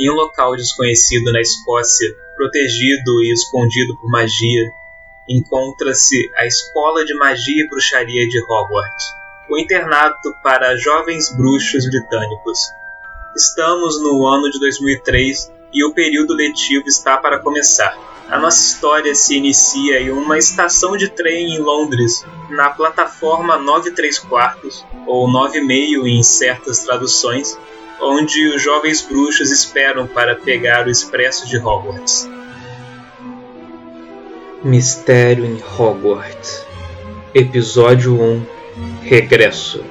Em um local desconhecido na Escócia, protegido e escondido por magia, encontra-se a Escola de Magia e Bruxaria de Hogwarts, o internato para jovens bruxos britânicos. Estamos no ano de 2003 e o período letivo está para começar. A nossa história se inicia em uma estação de trem em Londres, na plataforma 93 quartos, ou 9,5 em certas traduções, onde os jovens bruxos esperam para pegar o expresso de Hogwarts. Mistério em Hogwarts Episódio 1 Regresso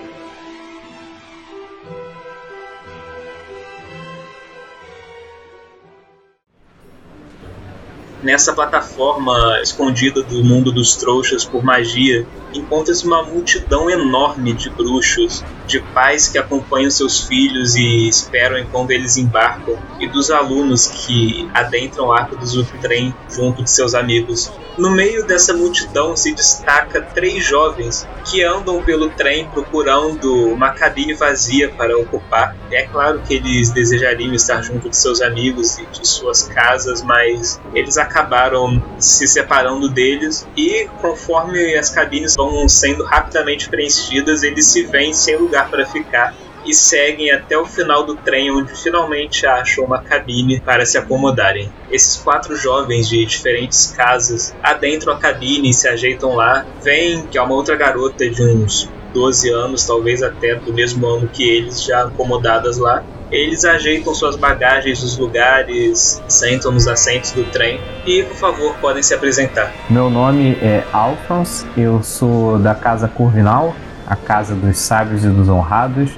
Nessa plataforma escondida do mundo dos trouxas por magia, encontra-se uma multidão enorme de bruxos, de pais que acompanham seus filhos e esperam enquanto eles embarcam, e dos alunos que adentram o arco do trem junto de seus amigos. No meio dessa multidão se destaca três jovens que andam pelo trem procurando uma cabine vazia para ocupar. É claro que eles desejariam estar junto de seus amigos e de suas casas, mas eles acabaram se separando deles e conforme as cabines vão sendo rapidamente preenchidas, eles se veem sem lugar para ficar e seguem até o final do trem, onde finalmente acham uma cabine para se acomodarem. Esses quatro jovens de diferentes casas adentram a cabine e se ajeitam lá. Vêm que é uma outra garota de uns 12 anos, talvez até do mesmo ano que eles, já acomodadas lá. Eles ajeitam suas bagagens nos lugares, sentam nos assentos do trem e, por favor, podem se apresentar. Meu nome é Alphonse, eu sou da Casa Corvinal, a Casa dos Sábios e dos Honrados,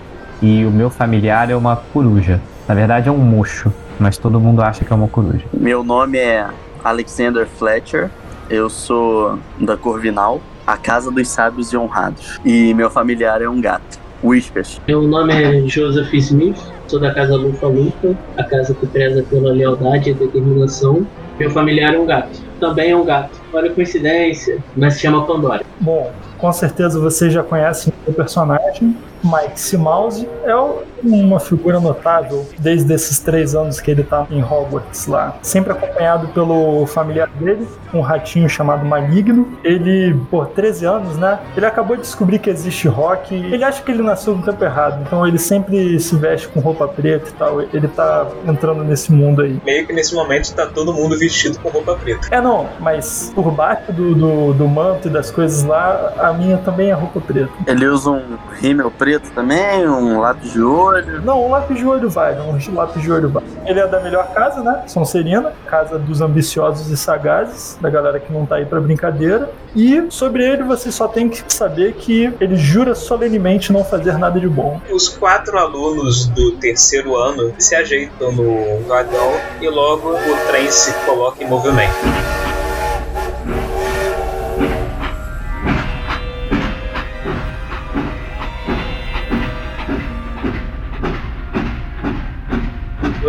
e o meu familiar é uma coruja. Na verdade é um mocho, mas todo mundo acha que é uma coruja. Meu nome é Alexander Fletcher, eu sou da Corvinal, a Casa dos Sábios e Honrados, e meu familiar é um gato. Whispers. Meu nome é Joseph Smith, sou da Casa Lufa Lufa, a casa que preza pela lealdade e determinação. Meu familiar é um gato, também é um gato. Olha a coincidência, mas se chama Pandora. Bom, com certeza vocês já conhecem o personagem. Mike Mouse é uma figura notável desde esses três anos que ele está em Hogwarts lá. Sempre acompanhado pelo familiar dele, um ratinho chamado Maligno. Ele, por 13 anos, né? Ele acabou de descobrir que existe rock. Ele acha que ele nasceu no tempo errado, então ele sempre se veste com roupa preta e tal. Ele tá entrando nesse mundo aí. Meio que nesse momento tá todo mundo vestido com roupa preta. É, não, mas por baixo do, do, do manto e das coisas lá, a minha também é roupa preta. Ele usa um rímel preto preto também, um lápis de olho. Não, um lápis de olho vai, um lápis de olho vai. Ele é da melhor casa, né? Sonserina, casa dos ambiciosos e sagazes, da galera que não tá aí pra brincadeira. E sobre ele você só tem que saber que ele jura solenemente não fazer nada de bom. Os quatro alunos do terceiro ano se ajeitam no vagão e logo o trem se coloca em movimento.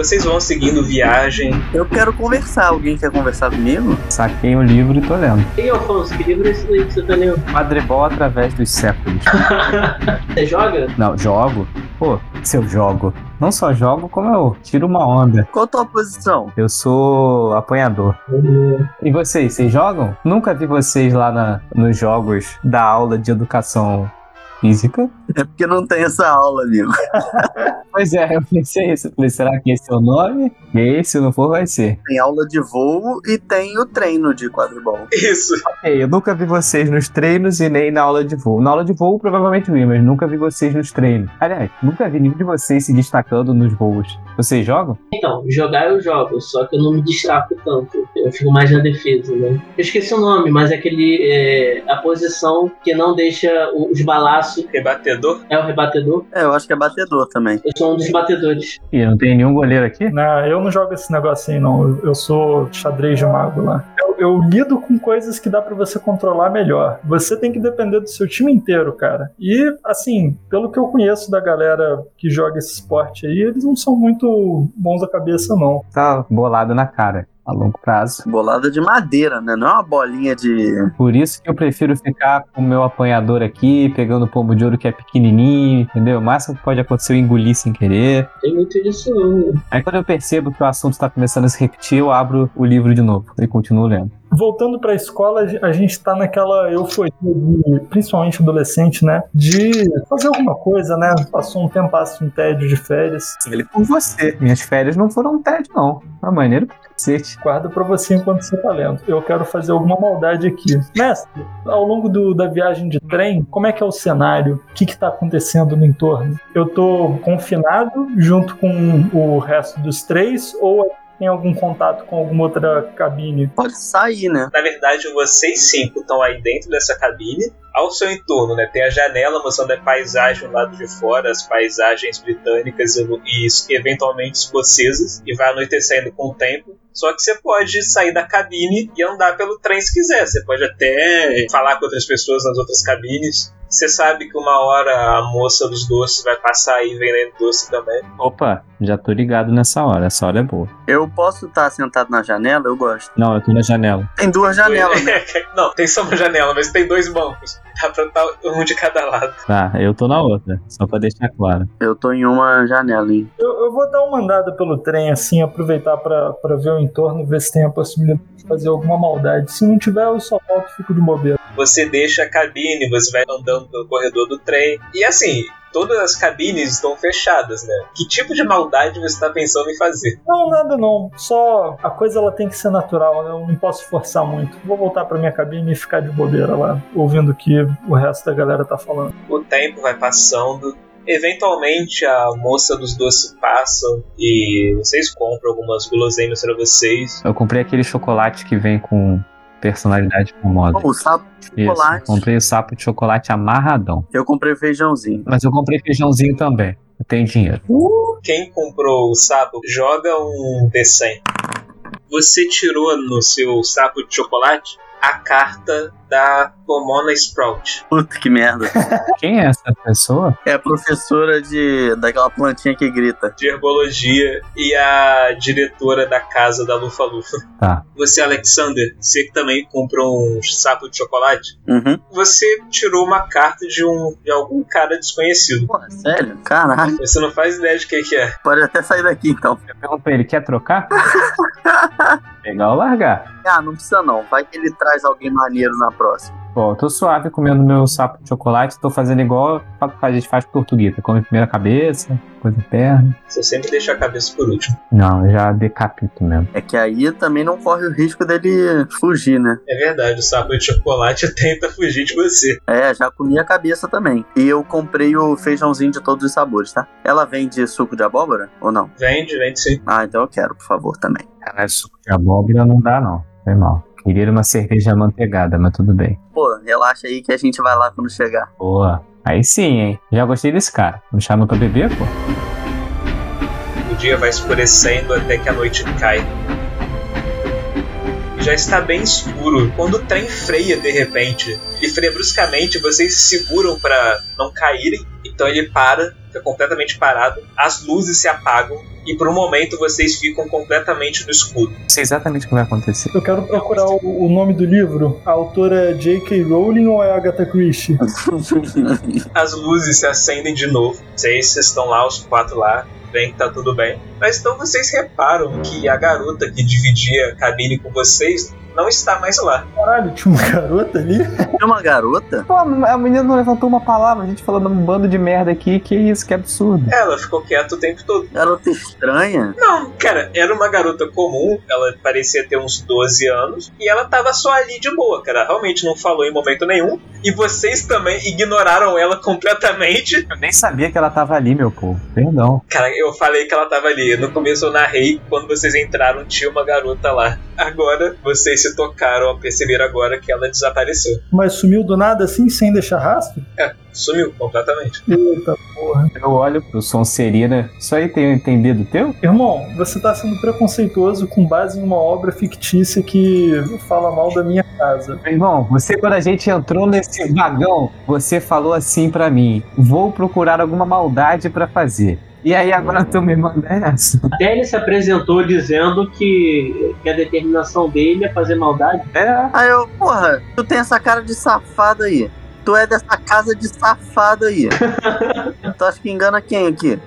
Vocês vão seguindo viagem. Eu quero conversar. Alguém quer conversar comigo? Saquei o livro e tô lendo. Ei, Alfonso, que livro é esse aí que você tá lendo? Madrebol através dos séculos. você joga? Não, jogo. Pô, se eu jogo. Não só jogo, como eu tiro uma onda. Qual a tua posição? Eu sou apanhador. Uhum. E vocês, vocês jogam? Nunca vi vocês lá na, nos jogos da aula de educação física. É porque não tem essa aula, amigo. pois é, eu pensei isso. Falei, será que esse é o nome? E se não for, vai ser. Tem aula de voo e tem o treino de quadribol. Isso. Ok, eu nunca vi vocês nos treinos e nem na aula de voo. Na aula de voo, provavelmente vi, mas nunca vi vocês nos treinos. Aliás, nunca vi nenhum de vocês se destacando nos voos. Vocês jogam? Então, jogar eu jogo, só que eu não me destaco tanto. Eu fico mais na defesa, né? Eu esqueci o nome, mas é aquele. É, a posição que não deixa os balaços Rebatedor? É o rebatedor? É, eu acho que é batedor também. Eu sou um dos batedores. E não tem nenhum goleiro aqui? Não, eu não jogo esse negocinho, não. Eu sou xadrez de mago lá. Eu, eu lido com coisas que dá para você controlar melhor. Você tem que depender do seu time inteiro, cara. E, assim, pelo que eu conheço da galera que joga esse esporte aí, eles não são muito bons da cabeça, não. Tá bolado na cara. A longo prazo. Bolada de madeira, né? Não é uma bolinha de. Por isso que eu prefiro ficar com o meu apanhador aqui, pegando o pombo de ouro que é pequenininho, entendeu? O máximo que pode acontecer é eu engolir sem querer. Tem muito disso não. Aí quando eu percebo que o assunto está começando a se repetir, eu abro o livro de novo e continuo lendo. Voltando pra escola, a gente tá naquela euforia, de, principalmente adolescente, né? De fazer alguma coisa, né? Passou um tempo, passa um tédio de férias. Ele por você. Minhas férias não foram um tédio, não. Uma maneira pra cacete. Guarda pra você enquanto você tá lendo. Eu quero fazer alguma maldade aqui. Mestre, ao longo do- da viagem de trem, como é que é o cenário? O que que tá acontecendo no entorno? Eu tô confinado junto com o resto dos três ou tem algum contato com alguma outra cabine? Pode sair, né? Na verdade, vocês cinco estão aí dentro dessa cabine. Ao seu entorno, né? Tem a janela mostrando a paisagem do lado de fora, as paisagens britânicas e, e eventualmente escocesas. E vai anoitecendo com o tempo. Só que você pode sair da cabine e andar pelo trem se quiser. Você pode até falar com outras pessoas nas outras cabines. Você sabe que uma hora a moça dos doces vai passar aí vendendo doce também. Opa, já tô ligado nessa hora. Essa hora é boa. Eu posso estar sentado na janela, eu gosto. Não, eu tô na janela. Tem duas janelas, né? Não, tem só uma janela, mas tem dois bancos. Dá pra estar um de cada lado. Tá, eu tô na outra. Só pra deixar claro. Eu tô em uma janela, hein? Eu, eu vou dar uma andada pelo trem, assim, aproveitar pra pra ver o entorno, ver se tem a possibilidade de fazer alguma maldade. Se não tiver, eu só volto e fico de bobeira. Você deixa a cabine, você vai andando pelo corredor do trem. E assim, todas as cabines estão fechadas, né? Que tipo de maldade você está pensando em fazer? Não, nada não. Só a coisa ela tem que ser natural, né? Eu não posso forçar muito. Vou voltar pra minha cabine e ficar de bobeira lá, ouvindo o que o resto da galera tá falando. O tempo vai passando. Eventualmente a moça dos doces passa e vocês compram algumas guloseimas para vocês. Eu comprei aquele chocolate que vem com personalidade famosa. Oh, o sapo de Isso, eu chocolate. comprei o sapo de chocolate amarradão. Eu comprei feijãozinho. Mas eu comprei feijãozinho também. Eu tenho dinheiro. Quem comprou o sapo joga um D100. Você tirou no seu sapo de chocolate a carta da Pomona Sprout. Puta que merda. Quem é essa pessoa? É a professora de daquela plantinha que grita. de herbologia e a diretora da casa da Lufa Lufa. Tá. Você, Alexander, você que também comprou um sapo de chocolate, Uhum. você tirou uma carta de um de algum cara desconhecido. Pô, sério? Caralho. Você não faz ideia de quem que é. Pode até sair daqui então. Eu pergunto pra ele, quer trocar? Pegar ou largar? Ah, não precisa não. Vai que ele traz alguém maneiro na próxima. Bom, eu tô suave comendo meu sapo de chocolate, tô fazendo igual a gente faz com tortuguita. Come primeiro a cabeça, depois a perna. Você sempre deixa a cabeça por último. Não, eu já decapito mesmo. É que aí também não corre o risco dele fugir, né? É verdade, o sapo de chocolate tenta fugir de você. É, já comi a cabeça também. E eu comprei o feijãozinho de todos os sabores, tá? Ela vende suco de abóbora ou não? Vende, vende sim. Ah, então eu quero, por favor, também. Cara, suco de abóbora não dá, não. Foi mal. Queria uma cerveja amanteigada, mas tudo bem. Pô, relaxa aí que a gente vai lá quando chegar. Boa. Aí sim, hein? Já gostei desse cara. Me chama pra beber, pô? O dia vai escurecendo até que a noite cai. Já está bem escuro quando o trem freia de repente. Ele freia bruscamente, vocês se seguram para não caírem. Então ele para, fica completamente parado. As luzes se apagam e por um momento vocês ficam completamente no escuro. Sei exatamente o que vai acontecer. Eu quero procurar o, o nome do livro. A autora é J.K. Rowling ou é Agatha Christie? As luzes se acendem de novo. Vocês estão lá, os quatro lá, que tá tudo bem. Mas então vocês reparam que a garota que dividia a cabine com vocês não está mais lá. Caralho, tinha uma garota ali? É uma garota? Pô, a menina não levantou uma palavra, a gente falando um bando de merda aqui, que isso, que absurdo. Ela ficou quieta o tempo todo. Garota estranha? Não, cara, era uma garota comum, ela parecia ter uns 12 anos, e ela tava só ali de boa, cara. Realmente não falou em momento nenhum. E vocês também ignoraram ela completamente. Eu nem sabia que ela tava ali, meu povo. Perdão. Cara, eu falei que ela tava ali. No começo eu narrei, quando vocês entraram, tinha uma garota lá. Agora, vocês se tocaram a perceber agora que ela desapareceu. Mas sumiu do nada assim, sem deixar rastro? É, sumiu completamente. Eita porra. Eu olho pro Sonserina. Isso aí tem, tem dedo teu? Irmão, você tá sendo preconceituoso com base em uma obra fictícia que fala mal da minha casa. Irmão, você quando a gente entrou nesse vagão, você falou assim pra mim: vou procurar alguma maldade pra fazer. E aí agora tu me manda essa? Até ele se apresentou dizendo que, que a determinação dele é fazer maldade. É. Aí eu, porra, tu tem essa cara de safado aí. Tu é dessa casa de safado aí. tu acha que engana quem aqui?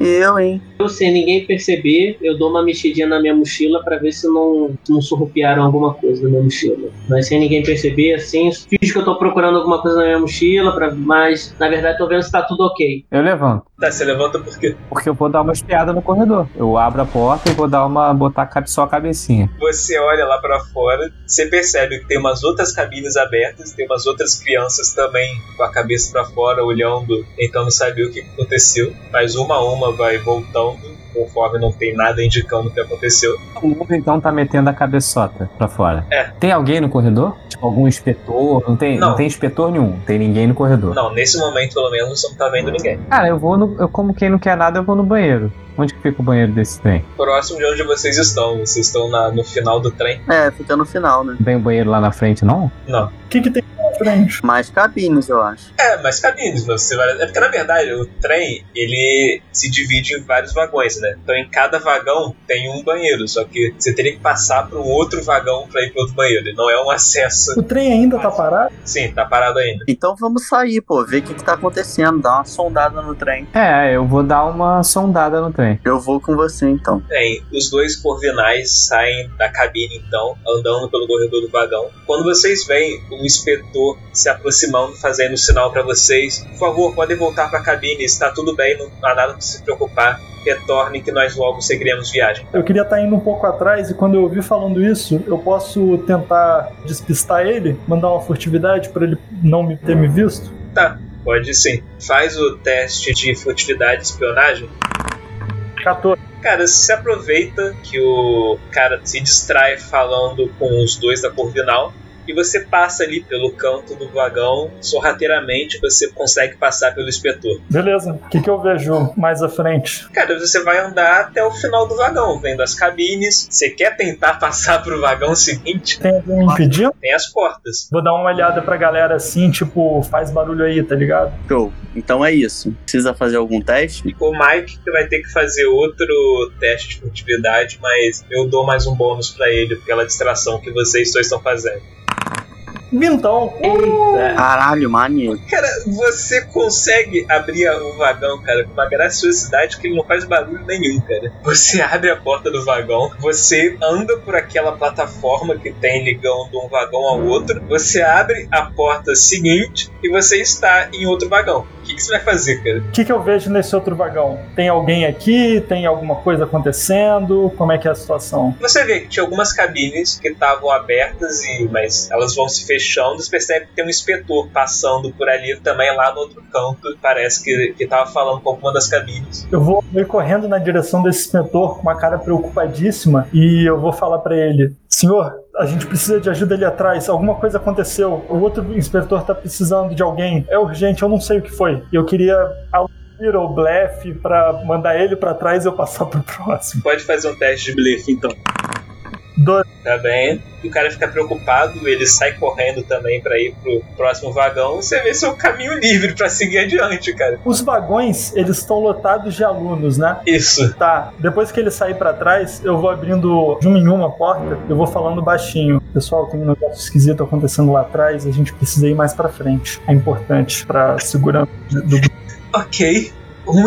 Eu, hein? Eu, sem ninguém perceber, eu dou uma mexidinha na minha mochila pra ver se não, não surrupiaram alguma coisa na minha mochila. Mas sem ninguém perceber, assim, fiz que eu tô procurando alguma coisa na minha mochila, pra, mas na verdade tô vendo se tá tudo ok. Eu levanto. Tá, você levanta por quê? Porque eu vou dar uma espiada no corredor. Eu abro a porta e vou dar uma. botar só a cabecinha. Você olha lá pra fora, você percebe que tem umas outras cabines abertas, tem umas outras crianças também com a cabeça pra fora, olhando, tentando saber o que aconteceu. Mas uma a uma vai voltando, conforme não tem nada indicando o que aconteceu. O mundo então tá metendo a cabeçota pra fora. É. Tem alguém no corredor? Tipo, algum inspetor? Não tem, não. Não. tem inspetor nenhum. Tem ninguém no corredor. Não, nesse momento pelo menos você não tá vendo ninguém. Cara, eu vou no. Eu, como quem não quer nada, eu vou no banheiro. Onde que fica o banheiro desse trem? Próximo de onde vocês estão, vocês estão na- no final do trem. É, fica no final, né? Tem o banheiro lá na frente, não? Não. O que, que tem frente? Mais cabines, eu acho. É, mas cabines, você vai. É porque na verdade o trem ele se divide em vários vagões, né? Então em cada vagão tem um banheiro, só que você teria que passar para um outro vagão para ir para outro banheiro. Não é um acesso. O trem ainda tá parado? Sim, tá parado ainda. Então vamos sair, pô, ver o que, que tá acontecendo, dar uma sondada no trem. É, eu vou dar uma sondada no trem. Eu vou com você então. Bem, os dois corvinais saem da cabine então, andando pelo corredor do vagão. Quando vocês veem um inspetor se aproximando, fazendo sinal para vocês, por favor, podem voltar para a cabine, está tudo bem, não há nada para se preocupar. Retornem que nós logo seguiremos viagem. Eu queria estar indo um pouco atrás e quando eu ouvi falando isso, eu posso tentar despistar ele, mandar uma furtividade pra ele não me ter me visto? Tá, pode sim. Faz o teste de furtividade e espionagem. 14. Cara, se aproveita que o cara se distrai falando com os dois da Corvinal e você passa ali pelo canto do vagão, sorrateiramente você consegue passar pelo inspetor. Beleza. O que, que eu vejo mais à frente? Cara, você vai andar até o final do vagão, vendo as cabines. Você quer tentar passar pro vagão seguinte? Tem alguém impedindo? Tem as portas. Vou dar uma olhada pra galera assim, tipo, faz barulho aí, tá ligado? Show. Então é isso. Precisa fazer algum teste? Ficou o Mike que vai ter que fazer outro teste de furtividade, mas eu dou mais um bônus pra ele pela distração que vocês dois estão fazendo. Vintão. Eita! Caralho, maneiro. Cara, você consegue abrir o vagão, cara, com uma graciosidade que ele não faz barulho nenhum, cara. Você abre a porta do vagão, você anda por aquela plataforma que tem ligando um vagão ao outro, você abre a porta seguinte e você está em outro vagão. O que, que você vai fazer, cara? O que, que eu vejo nesse outro vagão? Tem alguém aqui? Tem alguma coisa acontecendo? Como é que é a situação? Você vê que tinha algumas cabines que estavam abertas, e mas elas vão se fechando. Você percebe que tem um inspetor passando por ali também, lá no outro canto. Parece que, que tava falando com alguma das cabines. Eu vou ir correndo na direção desse inspetor com uma cara preocupadíssima e eu vou falar pra ele: Senhor, a gente precisa de ajuda ali atrás. Alguma coisa aconteceu. O outro inspetor tá precisando de alguém. É urgente, eu não sei o que foi. Eu queria aludir ou blefe pra mandar ele pra trás e eu passar pro próximo. Pode fazer um teste de blefe, então. Dois. Tá bem? E o cara fica preocupado, ele sai correndo também pra ir pro próximo vagão. Você vê seu caminho livre pra seguir adiante, cara. Os vagões, eles estão lotados de alunos, né? Isso. Tá, depois que ele sair pra trás, eu vou abrindo de uma em uma porta, eu vou falando baixinho. Pessoal, tem um negócio esquisito acontecendo lá atrás, a gente precisa ir mais pra frente. É importante pra segurança do. Ok. Um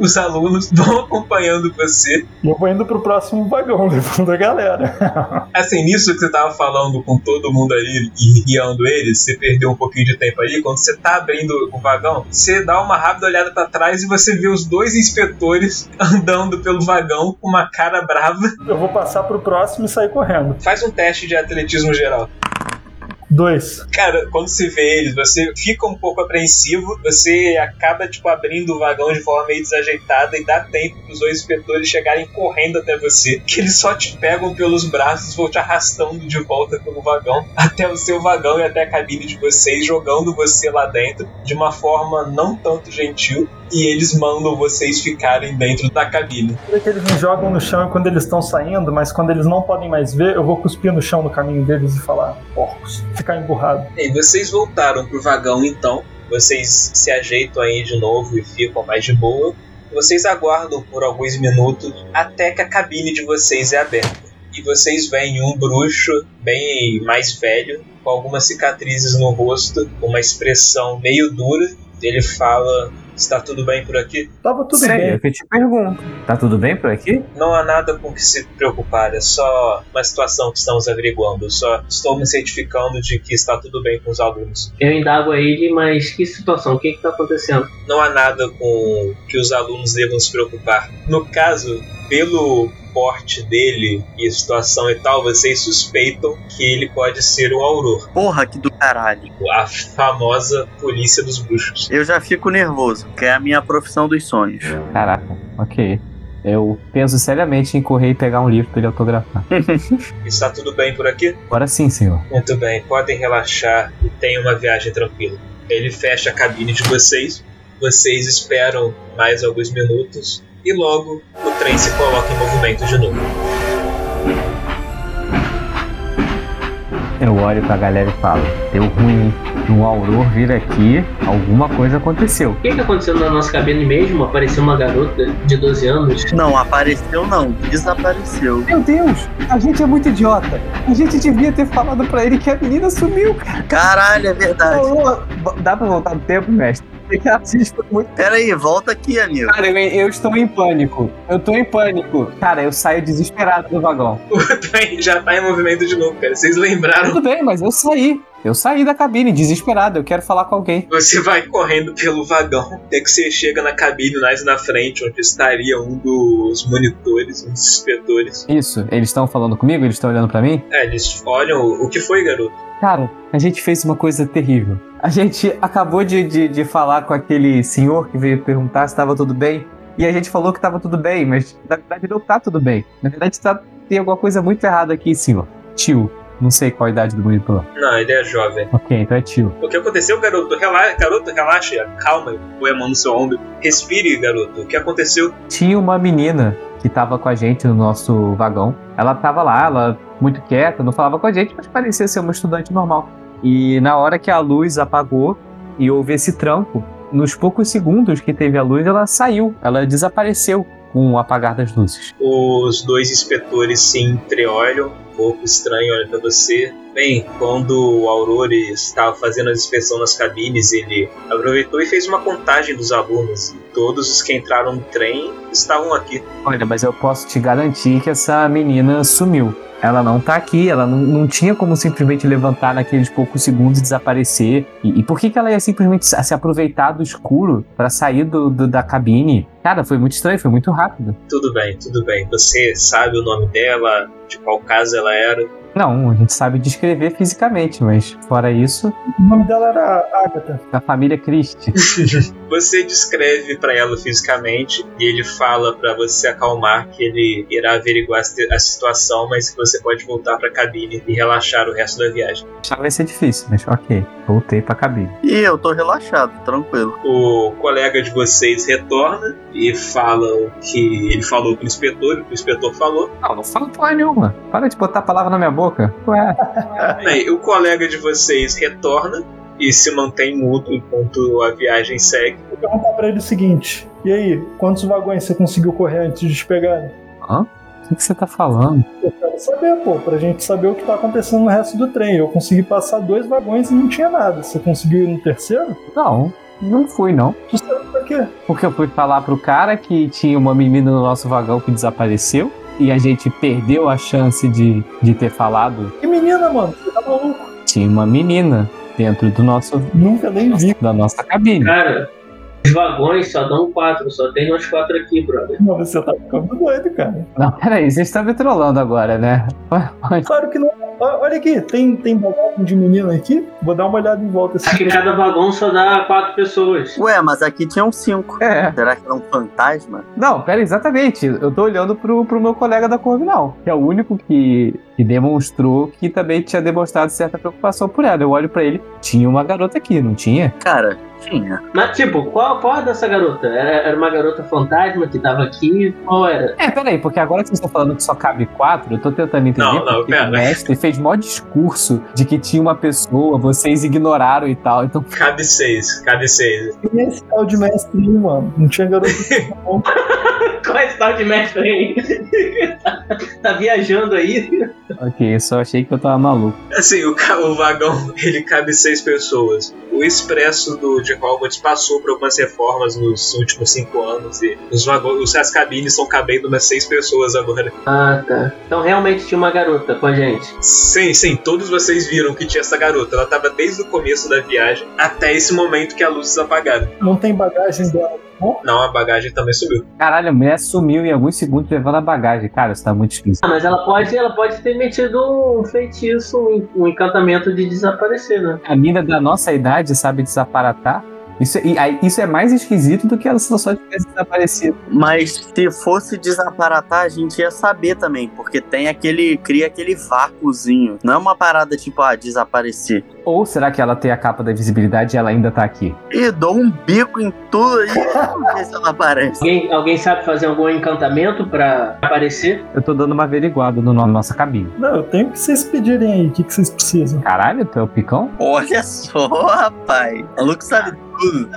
os alunos vão acompanhando você. E eu vou indo pro próximo vagão, levando a galera. Assim, nisso que você tava falando com todo mundo ali e guiando eles, você perdeu um pouquinho de tempo ali. Quando você tá abrindo o vagão, você dá uma rápida olhada pra trás e você vê os dois inspetores andando pelo vagão com uma cara brava. eu vou passar pro próximo e sair correndo. Faz um teste de atletismo geral. Dois. Cara, quando você vê eles, você fica um pouco apreensivo, você acaba, tipo, abrindo o vagão de forma meio desajeitada e dá tempo pros dois inspetores chegarem correndo até você, que eles só te pegam pelos braços vão te arrastando de volta pelo vagão, até o seu vagão e até a cabine de vocês, jogando você lá dentro de uma forma não tanto gentil, e eles mandam vocês ficarem dentro da cabine. É que eles me jogam no chão quando eles estão saindo, mas quando eles não podem mais ver, eu vou cuspir no chão no caminho deles e falar, porcos, ficar emburrado. E vocês voltaram pro vagão então. Vocês se ajeitam aí de novo e ficam mais de boa. Vocês aguardam por alguns minutos até que a cabine de vocês é aberta. E vocês veem um bruxo bem mais velho, com algumas cicatrizes no rosto, uma expressão meio dura. Ele fala: Está tudo bem por aqui? Tava tudo Sério, bem. é que eu te pergunto. Tá tudo bem por aqui? Não há nada com que se preocupar, é só uma situação que estamos averiguando. Só estou me certificando de que está tudo bem com os alunos. Eu indago a ele, mas que situação? O que que tá acontecendo? Não há nada com que os alunos devam se preocupar. No caso, pelo porte dele e a situação e tal, vocês suspeitam que ele pode ser o Auror, Porra, que do caralho. a famosa polícia dos bruxos. Eu já fico nervoso, que é a minha profissão dos sonhos. Caraca, ok. Eu penso seriamente em correr e pegar um livro pra ele autografar. Está tudo bem por aqui? Agora sim, senhor. Muito bem, podem relaxar e tenham uma viagem tranquila. Ele fecha a cabine de vocês, vocês esperam mais alguns minutos e logo o trem se coloca em movimento de novo. Eu olho pra galera e falo: Deu ruim. Um auror vir aqui, alguma coisa aconteceu. O que que aconteceu na nossa cabine mesmo? Apareceu uma garota de 12 anos. Não, apareceu não, desapareceu. Meu Deus, a gente é muito idiota. A gente devia ter falado pra ele que a menina sumiu, cara. Caralho, é verdade. Dá pra voltar no tempo, mestre? Porque a gente foi muito. Pera aí, volta aqui, amigo. Cara, eu, eu estou em pânico. Eu tô em pânico. Cara, eu saio desesperado do vagão. O trem já tá em movimento de novo, cara. Vocês lembraram? Tudo bem, mas eu saí. Eu saí da cabine, desesperado. Eu quero falar com alguém. Você vai correndo pelo vagão, até que você chega na cabine mais na frente, onde estaria um dos monitores, um dos inspetores. Isso, eles estão falando comigo? Eles estão olhando pra mim? É, eles olham o que foi, garoto. Cara, a gente fez uma coisa terrível. A gente acabou de, de, de falar com aquele senhor que veio perguntar se estava tudo bem. E a gente falou que estava tudo bem, mas na verdade não tá tudo bem. Na verdade tá, tem alguma coisa muito errada aqui, senhor. Tio. Não sei qual a idade do monitor. Não, ele é jovem. Ok, então é tio. O que aconteceu, garoto? Rela garoto, relaxa, calma, põe a mão no seu ombro. Respire, garoto. O que aconteceu? Tinha uma menina que tava com a gente no nosso vagão. Ela tava lá, ela muito quieta, não falava com a gente, mas parecia ser uma estudante normal. E na hora que a luz apagou e houve esse tranco, nos poucos segundos que teve a luz, ela saiu, ela desapareceu com o apagar das luzes. Os dois inspetores se entreolham, pouco estranho olham pra você. Bem, quando o Aurore estava fazendo a inspeção nas cabines, ele aproveitou e fez uma contagem dos alunos. E todos os que entraram no trem estavam aqui. Olha, mas eu posso te garantir que essa menina sumiu. Ela não tá aqui, ela não, não tinha como simplesmente levantar naqueles poucos segundos e desaparecer. E, e por que, que ela ia simplesmente se aproveitar do escuro pra sair do, do- da cabine? Cara, foi muito estranho, foi muito rápido. Tudo bem, tudo bem. Você sabe o nome dela, de qual casa ela era. Não, a gente sabe descrever fisicamente, mas fora isso, O nome dela era Agatha. da família Christie. Você descreve pra ela fisicamente e ele fala pra você acalmar que ele irá averiguar a si- a situação, mas que você pode voltar pra cabine e relaxar o resto da viagem. Já vai ser difícil, mas ok. Voltei pra cabine. E eu tô relaxado, tranquilo. O colega de vocês retorna e fala o que ele falou pro inspetor, o que o inspetor falou. Não, não falo porra nenhuma. Para de botar a palavra na minha boca. Ué. Bem, o colega de vocês retorna e se mantém mudo enquanto a viagem segue. Vou perguntar pra ele o seguinte: e aí, quantos vagões você conseguiu correr antes de despegar? Hã? O que, que você tá falando? Eu quero saber, pô, pra gente saber o que tá acontecendo no resto do trem. Eu consegui passar dois vagões e não tinha nada. Você conseguiu ir no terceiro? Não, não fui não. Tu sabe pra quê? Porque eu fui falar pro cara que tinha uma menina no nosso vagão que desapareceu. E a gente perdeu a chance de, de ter falado. Que menina, mano? Você tá maluco? Tinha uma menina dentro do nosso, Nunca nem vi. da nossa cabine. Cara, os vagões só dão quatro, só tem nós quatro aqui, brother. Não, você tá ficando doido, cara. Não, peraí, vocês estão me trollando agora, né? Claro que não. Olha aqui, tem, tem vagão de menina aqui? Vou dar uma olhada em volta. Acho Assim. que cada vagão só dá quatro pessoas. Ué, mas aqui tinham cinco. É. Será que era um fantasma? Não, pera, exatamente. Eu tô olhando pro, pro meu colega da Corvinal, que é o único que, que demonstrou que também tinha demonstrado certa preocupação por ela. Eu olho pra ele, tinha uma garota aqui, não tinha? Cara, Tinha. Mas, tipo, qual, qual é dessa garota? Era, era uma garota fantasma que tava aqui? Qual era? É, peraí, porque agora que vocês estão falando que só cabe quatro, eu tô tentando entender Não, não, porque pera. o mestre fez mó discurso de que tinha uma pessoa, vocês ignoraram e tal. Então, Cabe seis, cabe seis. E esse tal de mestre aí, mano? Não tinha garoto não. Qual é esse tal de mestre aí? tá viajando aí? ok, eu só achei que eu tava maluco. Assim, o, o vagão, ele cabe seis pessoas. O expresso do, de Hogwarts passou por algumas reformas nos últimos cinco anos e os vagões, as cabines estão cabendo umas seis pessoas agora. Ah, tá. Então realmente tinha uma garota com a gente. Sim, sim, todos vocês viram que tinha essa garota. Ela tava desde o começo da viagem até esse momento que a luz apagaram. Não tem bagagem dela. Não, a bagagem também subiu. Caralho, a mulher sumiu em alguns segundos levando a bagagem. Cara, isso tá muito difícil. Ah, mas ela pode, ela pode ter metido um feitiço, um, um encantamento de desaparecer, né? A mina da nossa idade sabe desaparatar. Isso, isso é mais esquisito do que ela só tivesse desaparecido. Mas se fosse desaparatar, a gente ia saber também, porque tem aquele. cria aquele vácuozinho. Não é uma parada tipo, ah, desaparecer. Ou será que ela tem a capa da visibilidade e ela ainda tá aqui? E dou um bico em tudo aí, ver se ela aparece. Alguém, alguém sabe fazer algum encantamento pra aparecer? Eu tô dando uma averiguada no, na nossa cabine. não, eu tenho que vocês pedirem aí. O que, que vocês precisam? Caralho, tu é o picão? Olha só, rapaz. O maluco sabe tudo.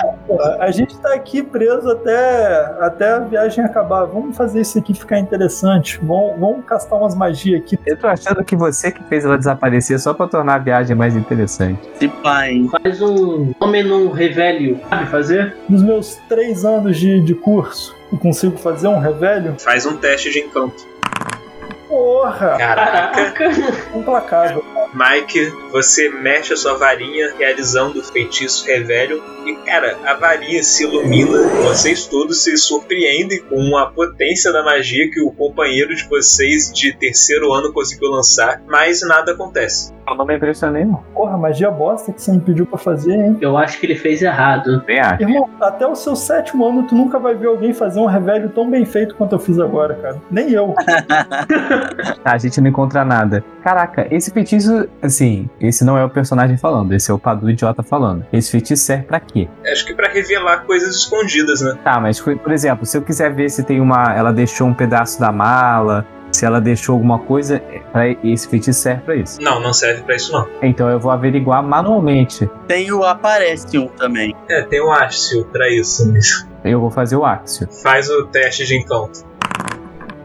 A gente tá aqui preso até, até a viagem acabar. Vamos fazer isso aqui ficar interessante. Vamos, vamos castar umas magias aqui. Eu tô achando que você que fez ela desaparecer só pra tornar a viagem mais interessante. Se pai? Faz um nome num revelio. Sabe fazer? Nos meus três anos de, de curso, eu consigo fazer um revelio? Faz um teste de encanto. Porra! Caraca. Implacável. Mike, você mexe a sua varinha realizando o feitiço Revelio e, cara, a varinha se ilumina. Vocês todos se surpreendem com a potência da magia que o companheiro de vocês de terceiro ano conseguiu lançar, mas nada acontece. Eu não me impressionei, não. Porra, magia bosta que você me pediu pra fazer, hein? Eu acho que ele fez errado. Acho. Irmão, até o seu sétimo ano, tu nunca vai ver alguém fazer um revelio tão bem feito quanto eu fiz agora, cara. Nem eu. Tá, a gente não encontra nada. Caraca, esse feitiço, assim, esse não é o personagem falando, esse é o Padu idiota falando. Esse feitiço serve pra quê? Acho que pra revelar coisas escondidas, né? Tá, mas por exemplo, se eu quiser ver se tem uma. Ela deixou um pedaço da mala, se ela deixou alguma coisa, é, pra- esse feitiço serve pra isso. Não, não serve pra isso não. Então eu vou averiguar manualmente. Tem o aparece um também. É, tem o Axio pra isso. Eu vou fazer o Axio. Faz o teste de encanto.